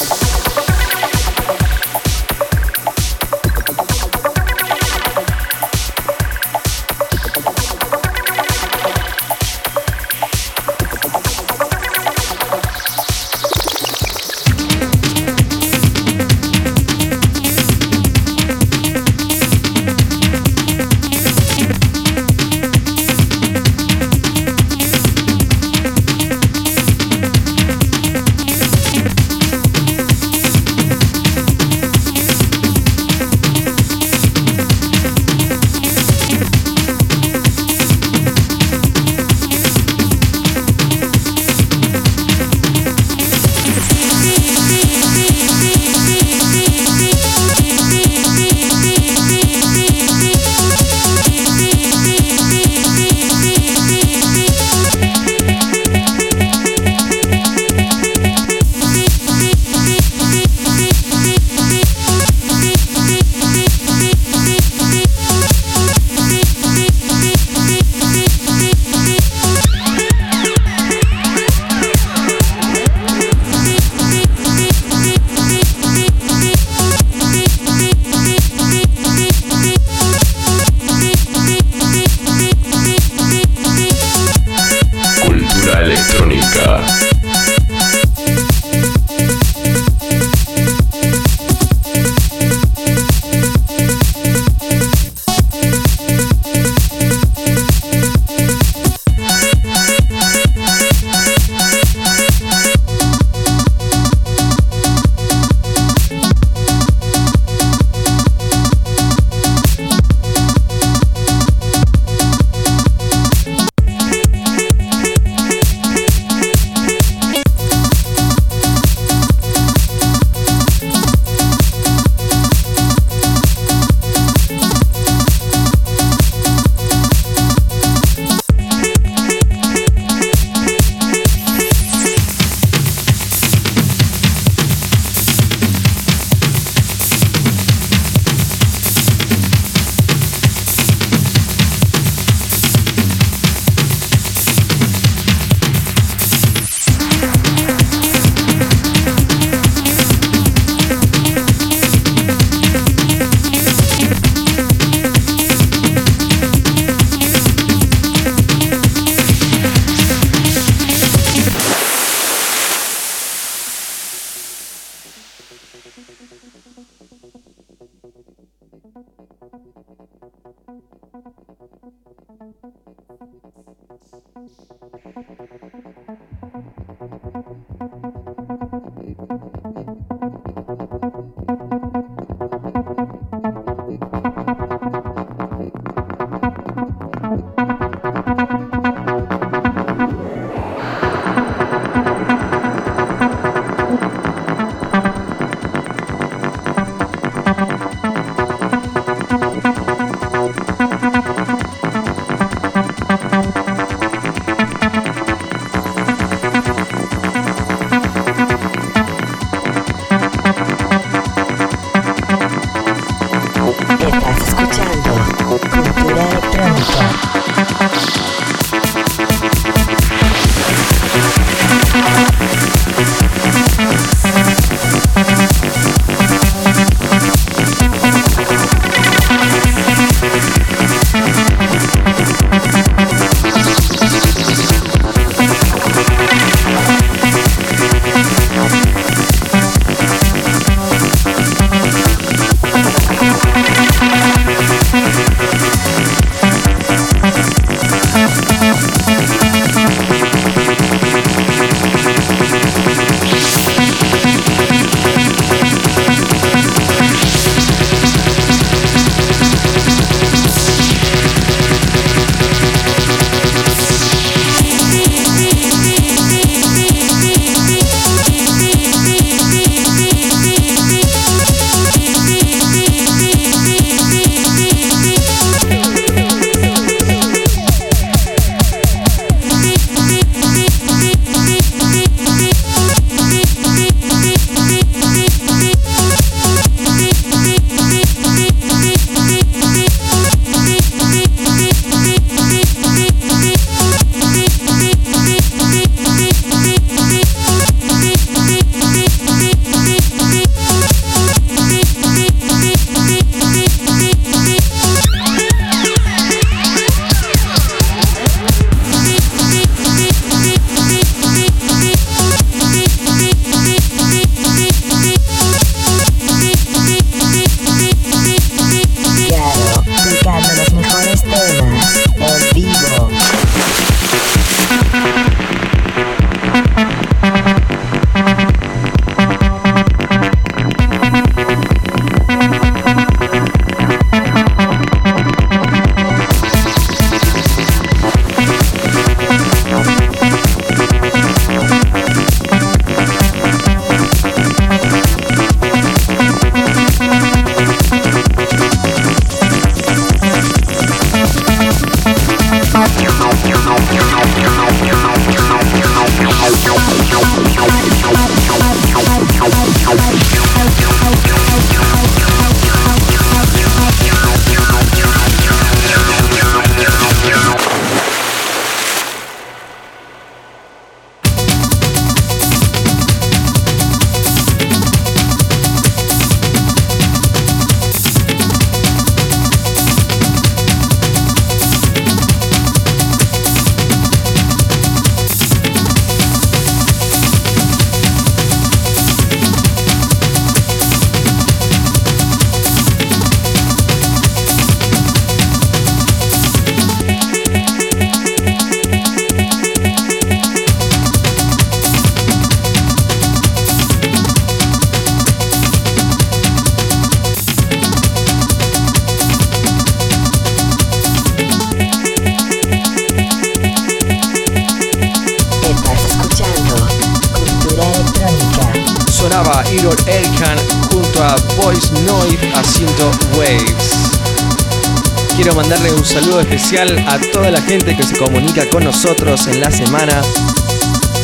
B: A toda la gente que se comunica con nosotros en la semana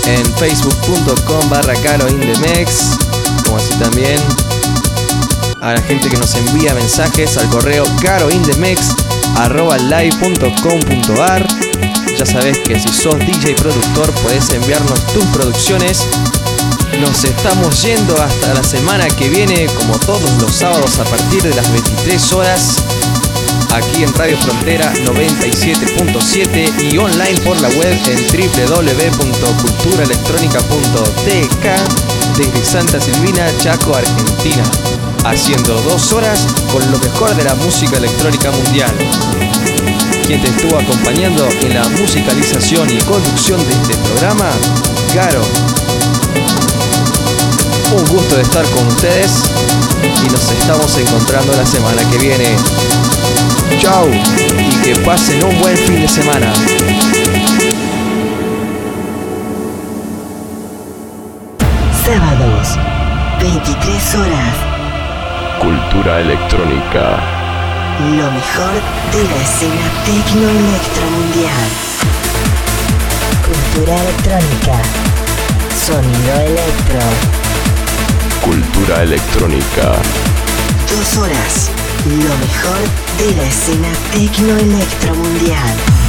B: en facebook.com barra caro indemex, como así también a la gente que nos envía mensajes al correo caroindemex arroba live.com.ar. Ya sabes que si sos DJ productor podés enviarnos tus producciones. Nos estamos yendo hasta la semana que viene, como todos los sábados a partir de las 23 horas, aquí en Radio Frontera 97.7 y online por la web en www.culturaelectronica.tk desde Santa Silvina, Chaco, Argentina, haciendo dos horas con lo mejor de la música electrónica mundial. Quien te estuvo acompañando en la musicalización y conducción de este programa, Garo. Un gusto de estar con ustedes y nos estamos encontrando la semana que viene. Chao y que pasen un buen fin de semana.
F: Sábados, 23 horas.
C: Cultura electrónica.
F: Lo mejor de la escena tecno-electro mundial. Cultura electrónica. Sonido electro.
C: Cultura electrónica.
F: Dos horas. Lo mejor de la escena tecno-electro mundial.